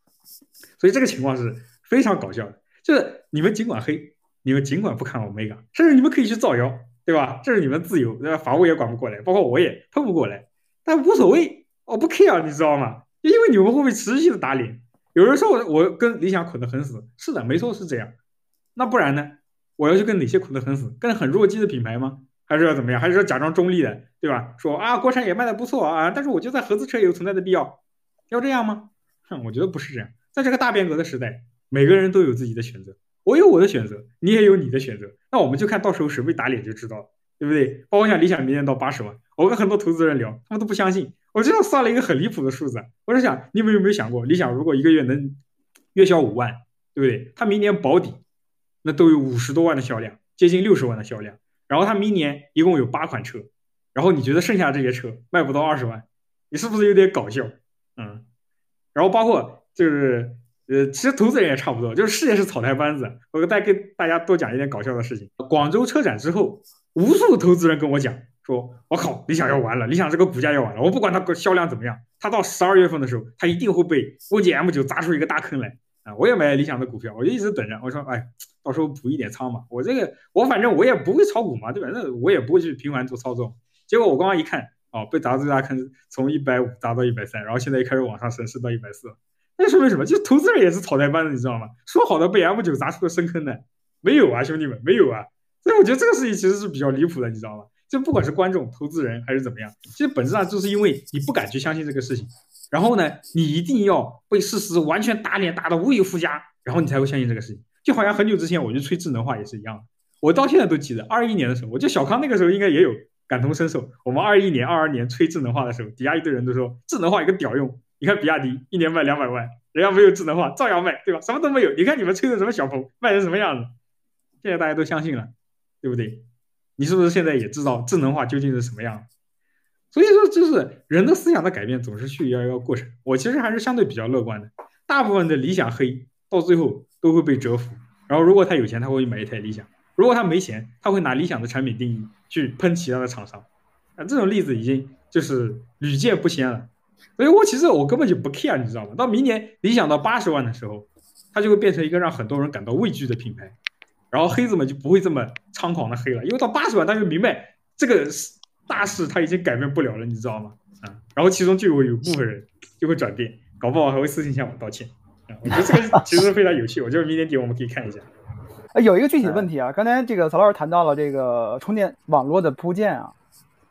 所以这个情况是非常搞笑的，就是你们尽管黑，你们尽管不看好 Mega，甚至你们可以去造谣，对吧？这是你们自由，那？法务也管不过来，包括我也碰不过来，但无所谓，我不 care，你知道吗？因为你们会被持续的打脸。有人说我我跟理想捆得很死，是的，没错是这样。那不然呢？我要去跟哪些捆得很死？跟很弱鸡的品牌吗？还是要怎么样？还是要假装中立的，对吧？说啊，国产也卖的不错啊，但是我觉得在合资车也有存在的必要，要这样吗？哼，我觉得不是这样。在这个大变革的时代，每个人都有自己的选择，我有我的选择，你也有你的选择。那我们就看到时候谁被打脸就知道了，对不对？包括像理想明年到八十万，我跟很多投资人聊，他们都不相信。我这样算了一个很离谱的数字，我是想，你们有没有想过，理想如果一个月能月销五万，对不对？他明年保底，那都有五十多万的销量，接近六十万的销量。然后他明年一共有八款车，然后你觉得剩下这些车卖不到二十万，你是不是有点搞笑？嗯，然后包括就是呃，其实投资人也差不多，就是事业是草台班子。我再跟大家多讲一点搞笑的事情。广州车展之后，无数投资人跟我讲说：“我靠，理想要完了，理想这个股价要完了。我不管它销量怎么样，它到十二月份的时候，它一定会被欧 G M 九砸出一个大坑来啊！”我也买理想的股票，我就一直等着。我说：“哎。”到时候补一点仓嘛，我这个我反正我也不会炒股嘛，对吧？那我也不会去频繁做操作。结果我刚刚一看，哦，被砸最大坑，从一百五砸到一百三，然后现在又开始往上升，升到一百四。那说明什么？就投资人也是草台班子，你知道吗？说好的被 M 九砸出个深坑呢？没有啊，兄弟们，没有啊。所以我觉得这个事情其实是比较离谱的，你知道吗？就不管是观众、投资人还是怎么样，其实本质上就是因为你不敢去相信这个事情，然后呢，你一定要被事实完全打脸打的无以复加，然后你才会相信这个事情。就好像很久之前我就吹智能化也是一样的，我到现在都记得，二一年的时候，我觉得小康那个时候应该也有感同身受。我们二一年、二二年吹智能化的时候，底下一堆人都说智能化有个屌用。你看比亚迪一年卖两百万，人家没有智能化照样卖，对吧？什么都没有。你看你们吹的什么小鹏卖成什么样子？现在大家都相信了，对不对？你是不是现在也知道智能化究竟是什么样？所以说，就是人的思想的改变总是需要一个过程。我其实还是相对比较乐观的，大部分的理想黑到最后。都会被折服，然后如果他有钱，他会买一台理想；如果他没钱，他会拿理想的产品定义去喷其他的厂商。啊，这种例子已经就是屡见不鲜了。所以我其实我根本就不 care，你知道吗？到明年理想到八十万的时候，它就会变成一个让很多人感到畏惧的品牌，然后黑子们就不会这么猖狂的黑了，因为到八十万，他就明白这个大势他已经改变不了了，你知道吗？啊，然后其中就有有部分人就会转变，搞不好还会私信向我道歉啊。我觉得这个其实非常有趣，我觉得明年底我们可以看一下。呃，有一个具体的问题啊，刚才这个曹老师谈到了这个充电网络的铺建啊，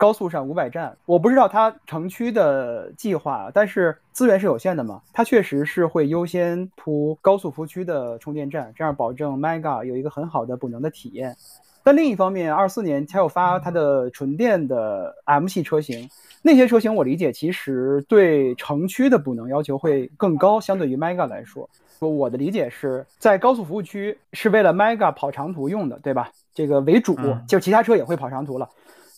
高速上五百站，我不知道它城区的计划，但是资源是有限的嘛，它确实是会优先铺高速服务区的充电站，这样保证 Mega 有一个很好的补能的体验。但另一方面，二四年才有发它的纯电的 M 系车型。那些车型我理解，其实对城区的补能要求会更高，相对于 Mega 来说。我的理解是在高速服务区是为了 Mega 跑长途用的，对吧？这个为主，就其他车也会跑长途了。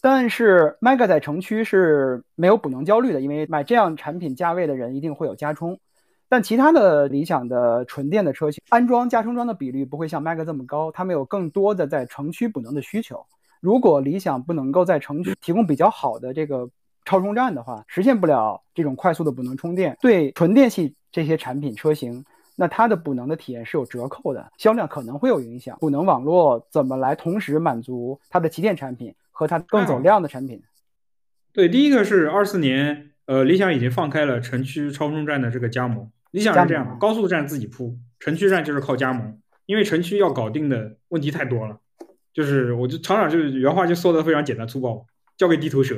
但是 Mega 在城区是没有补能焦虑的，因为买这样产品价位的人一定会有加充。但其他的理想的纯电的车型，安装加充桩的比率不会像 Mega 这么高，他们有更多的在城区补能的需求。如果理想不能够在城区提供比较好的这个。超充站的话，实现不了这种快速的补能充电。对纯电系这些产品车型，那它的补能的体验是有折扣的，销量可能会有影响。补能网络怎么来同时满足它的旗舰产品和它更走量的产品？对，第一个是二四年，呃，理想已经放开了城区超充站的这个加盟。理想是这样的，高速站自己铺，城区站就是靠加盟，因为城区要搞定的问题太多了。就是我就厂长就原话就说的非常简单粗暴，交给地头蛇。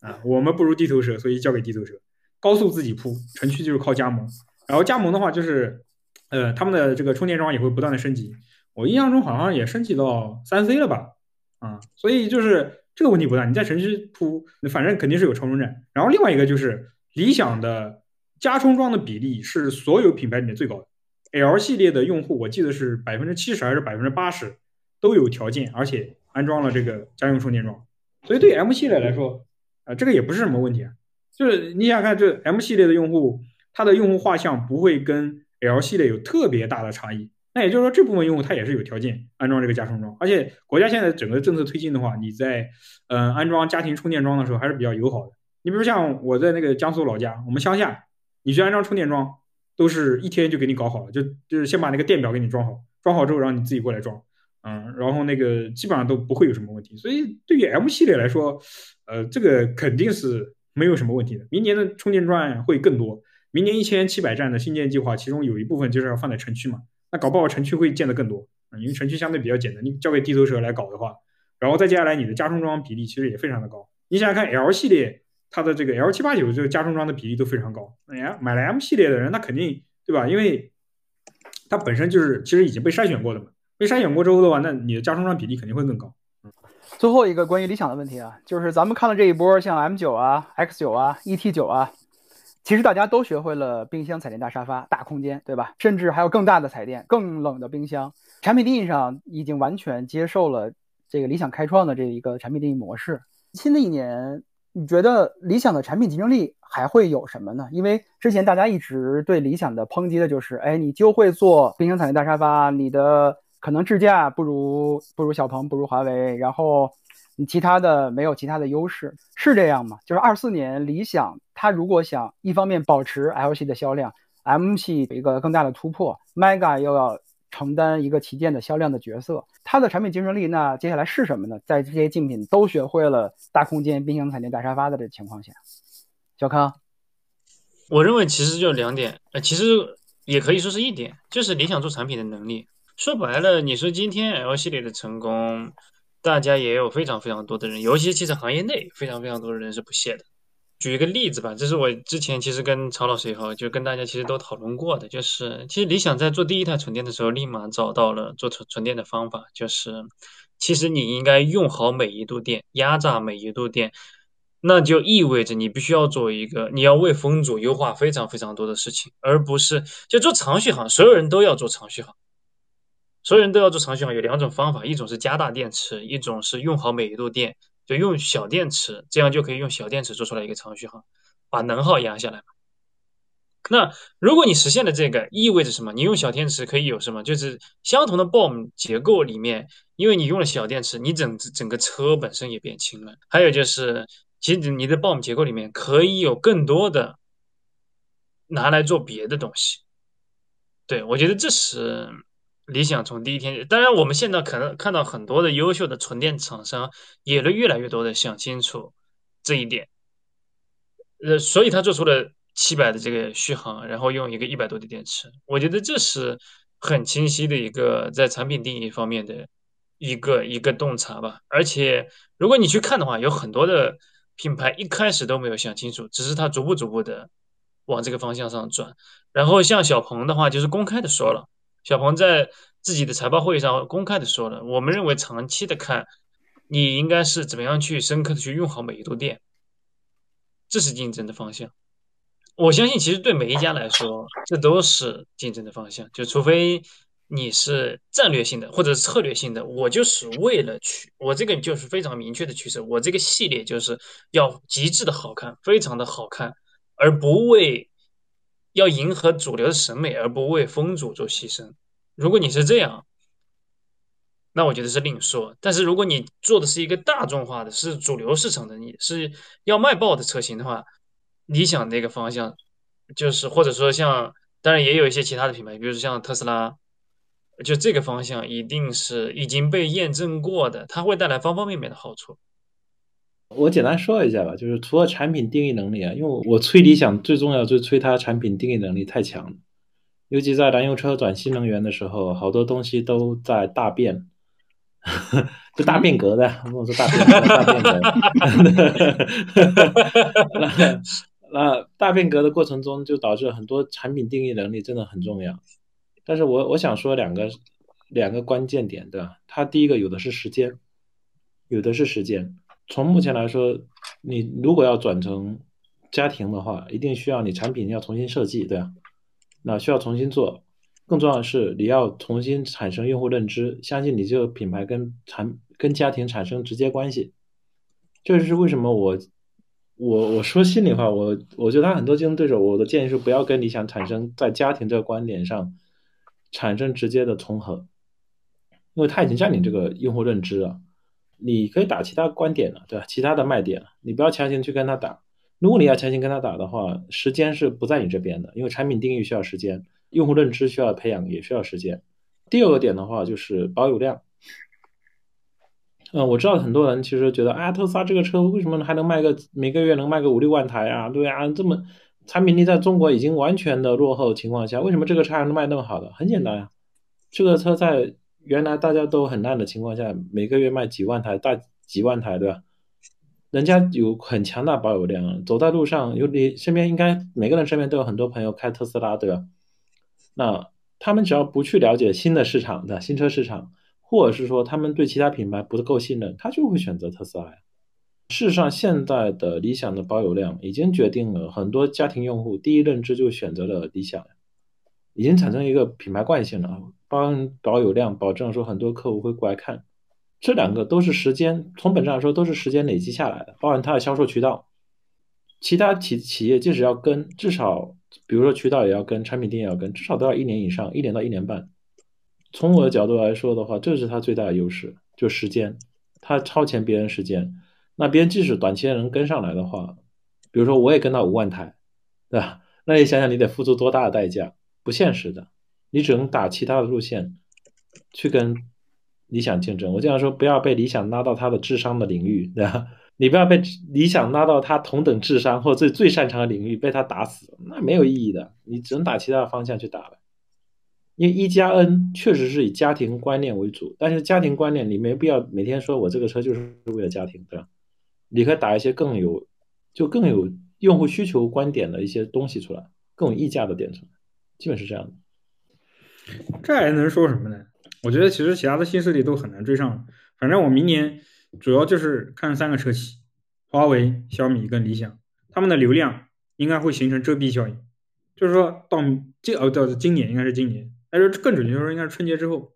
啊，我们不如地头蛇，所以交给地头蛇。高速自己铺，城区就是靠加盟。然后加盟的话，就是，呃，他们的这个充电桩也会不断的升级。我印象中好像也升级到三 C 了吧？啊，所以就是这个问题不大。你在城区铺，反正肯定是有超充站。然后另外一个就是理想的加充桩的比例是所有品牌里面最高的。L 系列的用户，我记得是百分之七十还是百分之八十都有条件，而且安装了这个家用充电桩。所以对 M 系列来说，啊，这个也不是什么问题啊，就是你想看，这 M 系列的用户，他的用户画像不会跟 L 系列有特别大的差异。那也就是说，这部分用户他也是有条件安装这个加充桩，而且国家现在整个政策推进的话，你在嗯安装家庭充电桩的时候还是比较友好的。你比如像我在那个江苏老家，我们乡下，你去安装充电桩，都是一天就给你搞好了，就就是先把那个电表给你装好，装好之后让你自己过来装，嗯，然后那个基本上都不会有什么问题。所以对于 M 系列来说，呃，这个肯定是没有什么问题的。明年的充电桩会更多，明年一千七百站的新建计划，其中有一部分就是要放在城区嘛，那搞不好城区会建得更多，嗯，因为城区相对比较简单，你交给地头蛇来搞的话。然后再接下来，你的加充装比例其实也非常的高。你想想看，L 系列它的这个 L 七八九这个加充装的比例都非常高。哎呀，买了 M 系列的人，那肯定对吧？因为它本身就是其实已经被筛选过的嘛。被筛选过之后的话，那你的加充装比例肯定会更高。最后一个关于理想的问题啊，就是咱们看了这一波像 M 九啊、X 九啊、ET 九啊，其实大家都学会了冰箱、彩电、大沙发、大空间，对吧？甚至还有更大的彩电、更冷的冰箱。产品定义上已经完全接受了。这个理想开创的这一个产品定义模式，新的一年，你觉得理想的产品竞争力还会有什么呢？因为之前大家一直对理想的抨击的就是，哎，你就会做冰箱、彩电、大沙发，你的可能智驾不如不如小鹏，不如华为，然后你其他的没有其他的优势，是这样吗？就是二四年理想，它如果想一方面保持 L 系的销量，M 系有一个更大的突破，Mega 又要。承担一个旗舰的销量的角色，它的产品竞争力那接下来是什么呢？在这些竞品都学会了大空间、冰箱、彩电、大沙发的这情况下，小康，我认为其实就两点，呃，其实也可以说是一点，就是理想做产品的能力。说白了，你说今天 L 系列的成功，大家也有非常非常多的人，尤其汽车行业内非常非常多的人是不屑的。举一个例子吧，这是我之前其实跟曹老师也好，就跟大家其实都讨论过的，就是其实理想在做第一台纯电的时候，立马找到了做纯纯电的方法，就是其实你应该用好每一度电，压榨每一度电，那就意味着你必须要做一个，你要为风阻优化非常非常多的事情，而不是就做长续航，所有人都要做长续航，所有人都要做长续航，有两种方法，一种是加大电池，一种是用好每一度电。就用小电池，这样就可以用小电池做出来一个长续航，把能耗压下来那如果你实现了这个，意味着什么？你用小电池可以有什么？就是相同的 BOM 结构里面，因为你用了小电池，你整整个车本身也变轻了。还有就是，其实你的 BOM 结构里面可以有更多的拿来做别的东西。对我觉得这是。理想从第一天，当然我们现在可能看到很多的优秀的纯电厂商，也越来越多的想清楚这一点，呃，所以他做出了七百的这个续航，然后用一个一百多的电池，我觉得这是很清晰的一个在产品定义方面的一个一个洞察吧。而且如果你去看的话，有很多的品牌一开始都没有想清楚，只是他逐步逐步的往这个方向上转。然后像小鹏的话，就是公开的说了。小鹏在自己的财报会议上公开的说了，我们认为长期的看，你应该是怎么样去深刻的去用好每一度电，这是竞争的方向。我相信，其实对每一家来说，这都是竞争的方向。就除非你是战略性的或者是策略性的，我就是为了去，我这个就是非常明确的趋势，我这个系列就是要极致的好看，非常的好看，而不为。要迎合主流的审美，而不为风阻做牺牲。如果你是这样，那我觉得是另说。但是如果你做的是一个大众化的，是主流市场的，你是要卖爆的车型的话，理想那个方向就是，或者说像，当然也有一些其他的品牌，比如说像特斯拉，就这个方向一定是已经被验证过的，它会带来方方面面的好处。我简单说一下吧，就是除了产品定义能力啊，因为我吹理想最重要就是吹它产品定义能力太强，尤其在燃油车转新能源的时候，好多东西都在大变，就大变革的，我说大变革，大变革，那那大变革的过程中，就导致很多产品定义能力真的很重要。但是我我想说两个两个关键点，对吧？它第一个有的是时间，有的是时间。从目前来说，你如果要转成家庭的话，一定需要你产品要重新设计，对吧？那需要重新做。更重要的是，你要重新产生用户认知，相信你这个品牌跟产跟家庭产生直接关系。这就是为什么我我我说心里话，我我觉得他很多竞争对手，我的建议是不要跟理想产生在家庭这个观点上产生直接的重合，因为他已经占领这个用户认知了。你可以打其他观点了，对吧？其他的卖点了，你不要强行去跟他打。如果你要强行跟他打的话，时间是不在你这边的，因为产品定义需要时间，用户认知需要培养，也需要时间。第二个点的话就是保有量。嗯，我知道很多人其实觉得，啊，特斯拉这个车为什么还能卖个每个月能卖个五六万台啊？对啊，这么产品力在中国已经完全的落后情况下，为什么这个车还能卖那么好的？很简单呀，这个车在原来大家都很烂的情况下，每个月卖几万台，大几万台，对吧？人家有很强大保有量，走在路上，有你身边应该每个人身边都有很多朋友开特斯拉，对吧？那他们只要不去了解新的市场的新车市场。或者是说他们对其他品牌不够信任，他就会选择特斯拉呀。事实上，现在的理想的保有量已经决定了很多家庭用户第一认知就选择了理想，已经产生一个品牌惯性了。帮保有量保证说很多客户会过来看，这两个都是时间，从本质上说都是时间累积下来的，包含它的销售渠道。其他企企业即使要跟，至少比如说渠道也要跟，产品店也要跟，至少都要一年以上，一年到一年半。从我的角度来说的话，这是它最大的优势，就时间，它超前别人时间。那别人即使短期内能跟上来的话，比如说我也跟到五万台，对吧？那你想想你得付出多大的代价？不现实的，你只能打其他的路线去跟理想竞争。我经常说，不要被理想拉到他的智商的领域，对吧？你不要被理想拉到他同等智商或最最擅长的领域被他打死，那没有意义的。你只能打其他的方向去打了。因为一加 N 确实是以家庭观念为主，但是家庭观念你没必要每天说我这个车就是为了家庭，对吧？你可以打一些更有，就更有用户需求观点的一些东西出来，更有溢价的点出来，基本是这样的。这还能说什么呢？我觉得其实其他的新势力都很难追上。反正我明年主要就是看三个车企：华为、小米跟理想，他们的流量应该会形成遮蔽效应，就是说到今哦到今年应该是今年。但是更准确说，应该是春节之后，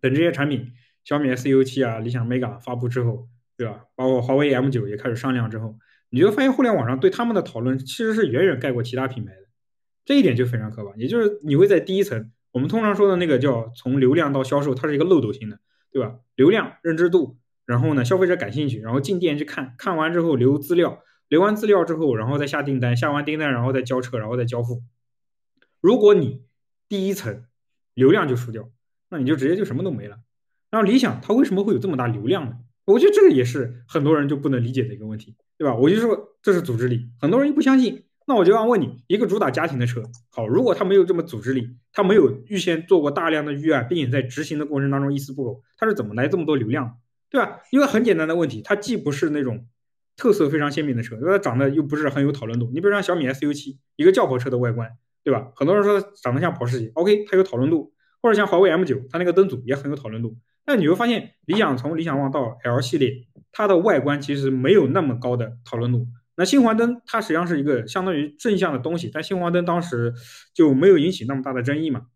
等这些产品，小米 S U 七啊、理想 Mega 发布之后，对吧？包括华为 M 九也开始上量之后，你就发现互联网上对他们的讨论其实是远远盖过其他品牌的，这一点就非常可怕。也就是你会在第一层，我们通常说的那个叫从流量到销售，它是一个漏斗型的，对吧？流量、认知度，然后呢，消费者感兴趣，然后进店去看看完之后留资料，留完资料之后，然后再下订单，下完订单然后再交车，然后再交付。如果你第一层流量就输掉，那你就直接就什么都没了。然后理想它为什么会有这么大流量呢？我觉得这个也是很多人就不能理解的一个问题，对吧？我就说这是组织力，很多人又不相信。那我就要问你，一个主打家庭的车，好，如果它没有这么组织力，它没有预先做过大量的预案，并且在执行的过程当中一丝不苟，它是怎么来这么多流量，对吧？因为很简单的问题，它既不是那种特色非常鲜明的车，它长得又不是很有讨论度。你比如像小米 S U 七，一个轿跑车的外观。对吧？很多人说长得像保时捷，OK，它有讨论度，或者像华为 M 九，它那个灯组也很有讨论度。但你会发现，理想从理想 ONE 到 L 系列，它的外观其实没有那么高的讨论度。那新华灯它实际上是一个相当于正向的东西，但新华灯当时就没有引起那么大的争议嘛。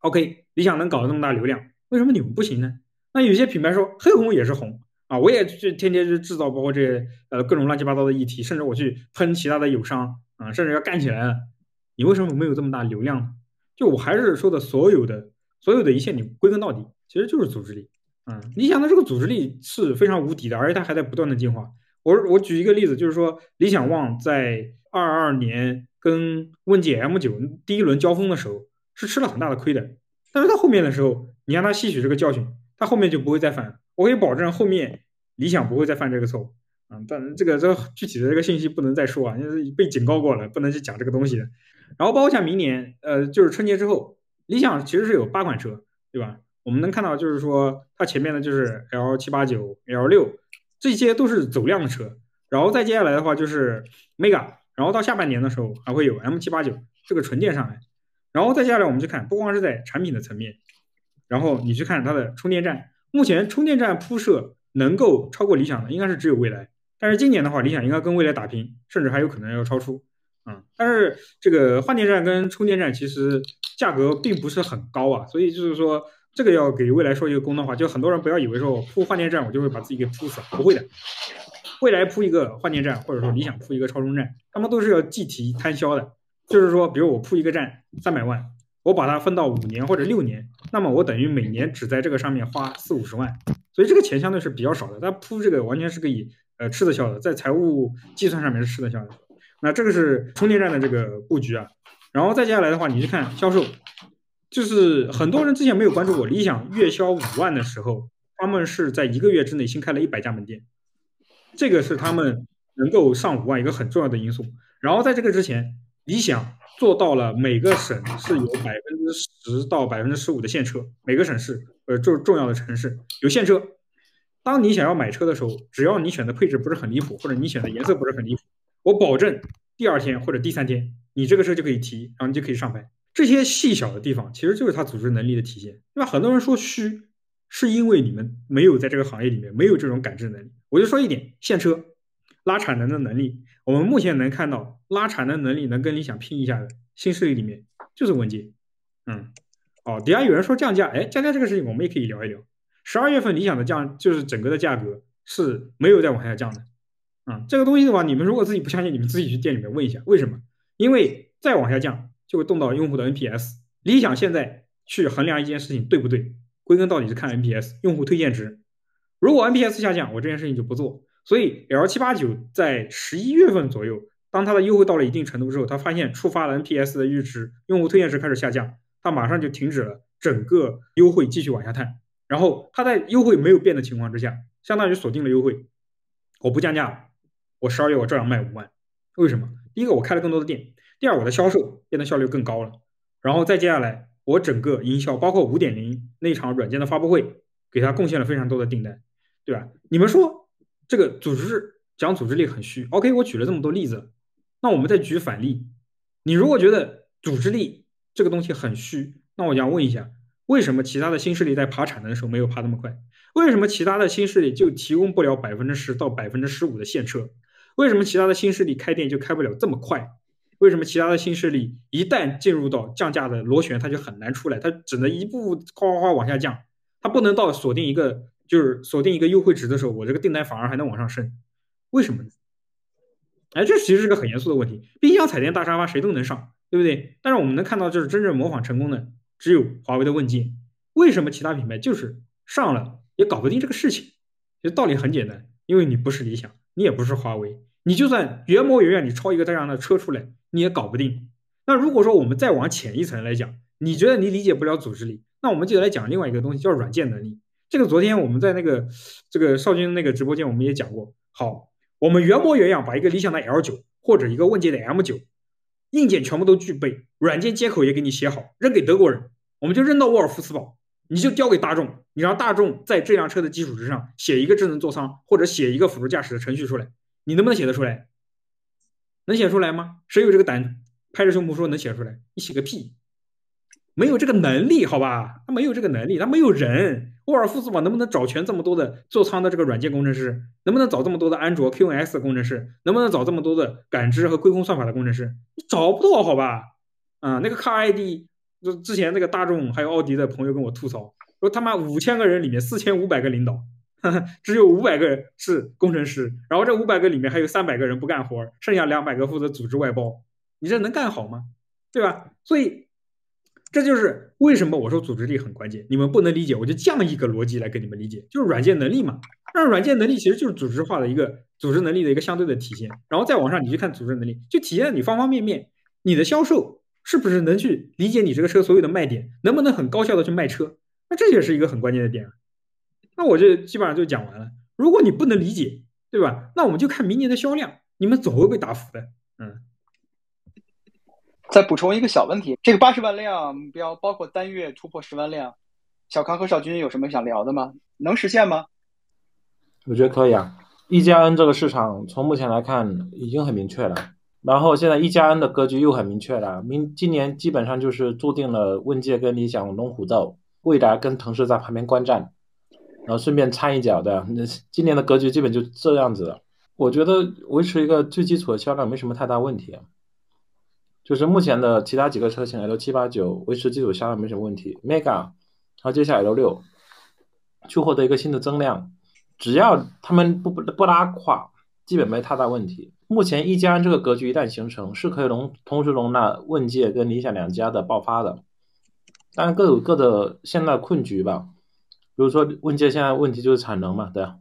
OK，理想能搞那么大流量，为什么你们不行呢？那有些品牌说黑红也是红啊，我也去天天去制造，包括这些呃各种乱七八糟的议题，甚至我去喷其他的友商啊，甚至要干起来了。你为什么没有这么大流量呢？就我还是说的，所有的所有的一切，你归根到底，其实就是组织力。嗯，理想的这个组织力是非常无敌的，而且它还在不断的进化。我我举一个例子，就是说理想 ONE 在二二年跟问界 M 九第一轮交锋的时候，是吃了很大的亏的。但是到后面的时候，你让他吸取这个教训，他后面就不会再犯。我可以保证，后面理想不会再犯这个错误。嗯，但这个这具体的这个信息不能再说啊，因为被警告过了，不能去讲这个东西的。然后包括像明年，呃，就是春节之后，理想其实是有八款车，对吧？我们能看到，就是说它前面的就是 L 七八九、L 六，这些都是走量的车。然后再接下来的话就是 Mega，然后到下半年的时候还会有 M 七八九这个纯电上来。然后再接下来我们去看，不光是在产品的层面，然后你去看它的充电站，目前充电站铺设能够超过理想的，应该是只有蔚来。但是今年的话，理想应该跟蔚来打平，甚至还有可能要超出。嗯，但是这个换电站跟充电站其实价格并不是很高啊，所以就是说这个要给未来说一个公道话，就很多人不要以为说我铺换电站我就会把自己给铺死，不会的。未来铺一个换电站，或者说理想铺一个超充站，他们都是要计提摊销的，就是说，比如我铺一个站三百万，我把它分到五年或者六年，那么我等于每年只在这个上面花四五十万，所以这个钱相对是比较少的。但铺这个完全是可以呃吃得消的，在财务计算上面是吃得消的。那这个是充电站的这个布局啊，然后再接下来的话，你去看销售，就是很多人之前没有关注过，理想月销五万的时候，他们是在一个月之内新开了一百家门店，这个是他们能够上五万一个很重要的因素。然后在这个之前，理想做到了每个省是有百分之十到百分之十五的现车，每个省市呃就是重要的城市有现车。当你想要买车的时候，只要你选的配置不是很离谱，或者你选的颜色不是很离谱，我保证第二天或者第三天，你这个车就可以提，然后你就可以上牌。这些细小的地方，其实就是它组织能力的体现，对吧？很多人说虚，是因为你们没有在这个行业里面没有这种感知能力。我就说一点，现车拉产能的能力，我们目前能看到拉产能能力能跟理想拼一下的新势力里面，就是文杰。嗯，哦，底下有人说降价，哎，降价这个事情我们也可以聊一聊。十二月份理想的降，就是整个的价格是没有再往下降的。啊，这个东西的话，你们如果自己不相信，你们自己去店里面问一下，为什么？因为再往下降就会动到用户的 NPS。理想现在去衡量一件事情对不对，归根到底是看 NPS 用户推荐值。如果 NPS 下降，我这件事情就不做。所以 L 七八九在十一月份左右，当它的优惠到了一定程度之后，他发现触发了 NPS 的阈值，用户推荐值开始下降，他马上就停止了整个优惠，继续往下探。然后他在优惠没有变的情况之下，相当于锁定了优惠，我不降价了。我十二月我照样卖五万，为什么？第一个我开了更多的店，第二我的销售变得效率更高了，然后再接下来我整个营销，包括五点零那场软件的发布会，给他贡献了非常多的订单，对吧？你们说这个组织讲组织力很虚，OK，我举了这么多例子，那我们再举反例，你如果觉得组织力这个东西很虚，那我想问一下，为什么其他的新势力在爬产能的时候没有爬那么快？为什么其他的新势力就提供不了百分之十到百分之十五的现车？为什么其他的新势力开店就开不了这么快？为什么其他的新势力一旦进入到降价的螺旋，它就很难出来？它只能一步哗哗哗往下降，它不能到锁定一个就是锁定一个优惠值的时候，我这个订单反而还能往上升？为什么呢？哎，这其实是个很严肃的问题。冰箱、彩电、大沙发谁都能上，对不对？但是我们能看到，就是真正模仿成功的只有华为的问界。为什么其他品牌就是上了也搞不定这个事情？其实道理很简单，因为你不是理想，你也不是华为。你就算原模原样，你抄一个这样的车出来，你也搞不定。那如果说我们再往浅一层来讲，你觉得你理解不了组织力，那我们就来讲另外一个东西，叫软件能力。这个昨天我们在那个这个少军那个直播间，我们也讲过。好，我们原模原样把一个理想的 L 九或者一个问界的 M 九，硬件全部都具备，软件接口也给你写好，扔给德国人，我们就扔到沃尔夫斯堡，你就交给大众，你让大众在这辆车的基础之上写一个智能座舱，或者写一个辅助驾驶的程序出来。你能不能写得出来？能写出来吗？谁有这个胆，拍着胸脯说能写出来？你写个屁！没有这个能力，好吧？他没有这个能力，他没有人。沃尔夫斯堡能不能找全这么多的座舱的这个软件工程师？能不能找这么多的安卓 QNX 工程师？能不能找这么多的感知和规控算法的工程师？你找不到，好吧？啊，那个 Car ID，就之前那个大众还有奥迪的朋友跟我吐槽说，他妈五千个人里面四千五百个领导。只有五百个人是工程师，然后这五百个里面还有三百个人不干活，剩下两百个负责组织外包。你这能干好吗？对吧？所以这就是为什么我说组织力很关键。你们不能理解，我就降一个逻辑来给你们理解，就是软件能力嘛。那软件能力其实就是组织化的一个组织能力的一个相对的体现。然后再往上，你去看组织能力，就体现你方方面面。你的销售是不是能去理解你这个车所有的卖点？能不能很高效的去卖车？那这也是一个很关键的点。那我就基本上就讲完了。如果你不能理解，对吧？那我们就看明年的销量，你们总会被打服的。嗯。再补充一个小问题，这个八十万辆目标包括单月突破十万辆，小康和少军有什么想聊的吗？能实现吗？我觉得可以啊。一加 N 这个市场从目前来看已经很明确了，然后现在一加 N 的格局又很明确了。明今年基本上就是注定了问界跟理想龙虎斗，未来跟腾势在旁边观战。然后顺便掺一脚的，那今年的格局基本就这样子了。我觉得维持一个最基础的销量没什么太大问题，就是目前的其他几个车型 L 七八九维持基础销量没什么问题。Mega，然后接下来 L 六去获得一个新的增量，只要他们不不不拉垮，基本没太大问题。目前一加这个格局一旦形成，是可以容同时容纳问界跟理想两家的爆发的，当然各有各的现在困局吧。比如说，问界现在问题就是产能嘛，对吧。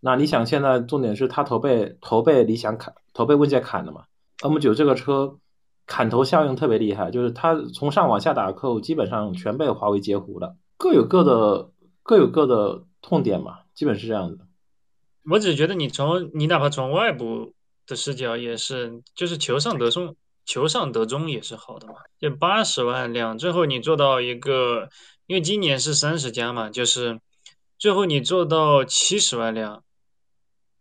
那理想现在重点是它头被头被理想砍，头被问界砍了嘛？M9 这个车砍头效应特别厉害，就是它从上往下打的客户基本上全被华为截胡了，各有各的各有各的痛点嘛，基本是这样的。我只觉得你从你哪怕从外部的视角也是，就是求上得中，求上得中也是好的嘛。就八十万辆，最后你做到一个，因为今年是三十加嘛，就是最后你做到七十万辆。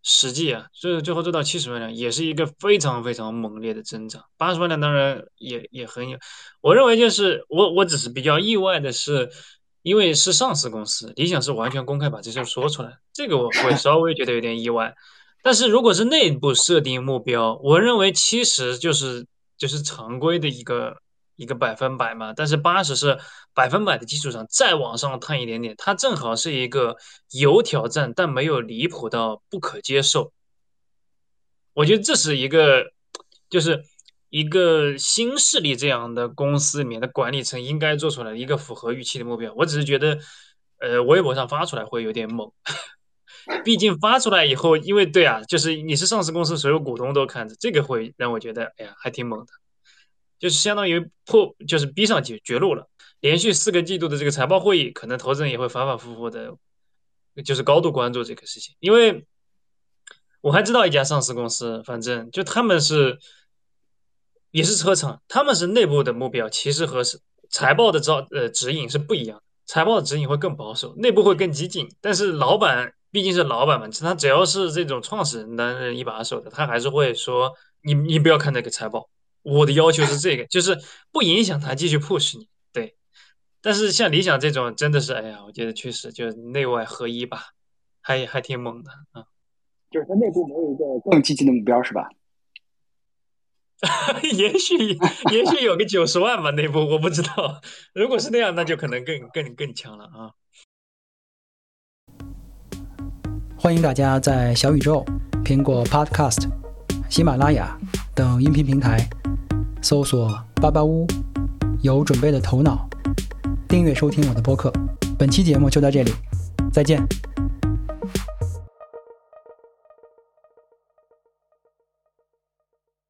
实际啊，最最后做到七十万辆，也是一个非常非常猛烈的增长。八十万辆当然也也很有，我认为就是我我只是比较意外的是，因为是上市公司，理想是完全公开把这事说出来，这个我会稍微觉得有点意外。但是如果是内部设定目标，我认为七十就是就是常规的一个。一个百分百嘛，但是八十是百分百的基础上再往上探一点点，它正好是一个有挑战但没有离谱到不可接受。我觉得这是一个，就是一个新势力这样的公司里面的管理层应该做出来一个符合预期的目标。我只是觉得，呃，微博上发出来会有点猛，毕竟发出来以后，因为对啊，就是你是上市公司，所有股东都看着，这个会让我觉得，哎呀，还挺猛的。就是相当于破，就是逼上绝绝路了。连续四个季度的这个财报会议，可能投资人也会反反复复的，就是高度关注这个事情。因为我还知道一家上市公司，反正就他们是也是车厂，他们是内部的目标，其实和是财报的招呃指引是不一样。财报的指引会更保守，内部会更激进。但是老板毕竟是老板嘛，他只要是这种创始人担任一把手的，他还是会说你你不要看那个财报。我的要求是这个，就是不影响他继续 push 你，对。但是像理想这种，真的是，哎呀，我觉得确实就是内外合一吧，还还挺猛的啊。就是他内部没有一个更积极的目标，是吧？也许也许有个九十万吧，内部我不知道。如果是那样，那就可能更更更强了啊。欢迎大家在小宇宙、苹果 Podcast、喜马拉雅等音频平台。搜索“巴巴屋”，有准备的头脑，订阅收听我的播客。本期节目就到这里，再见。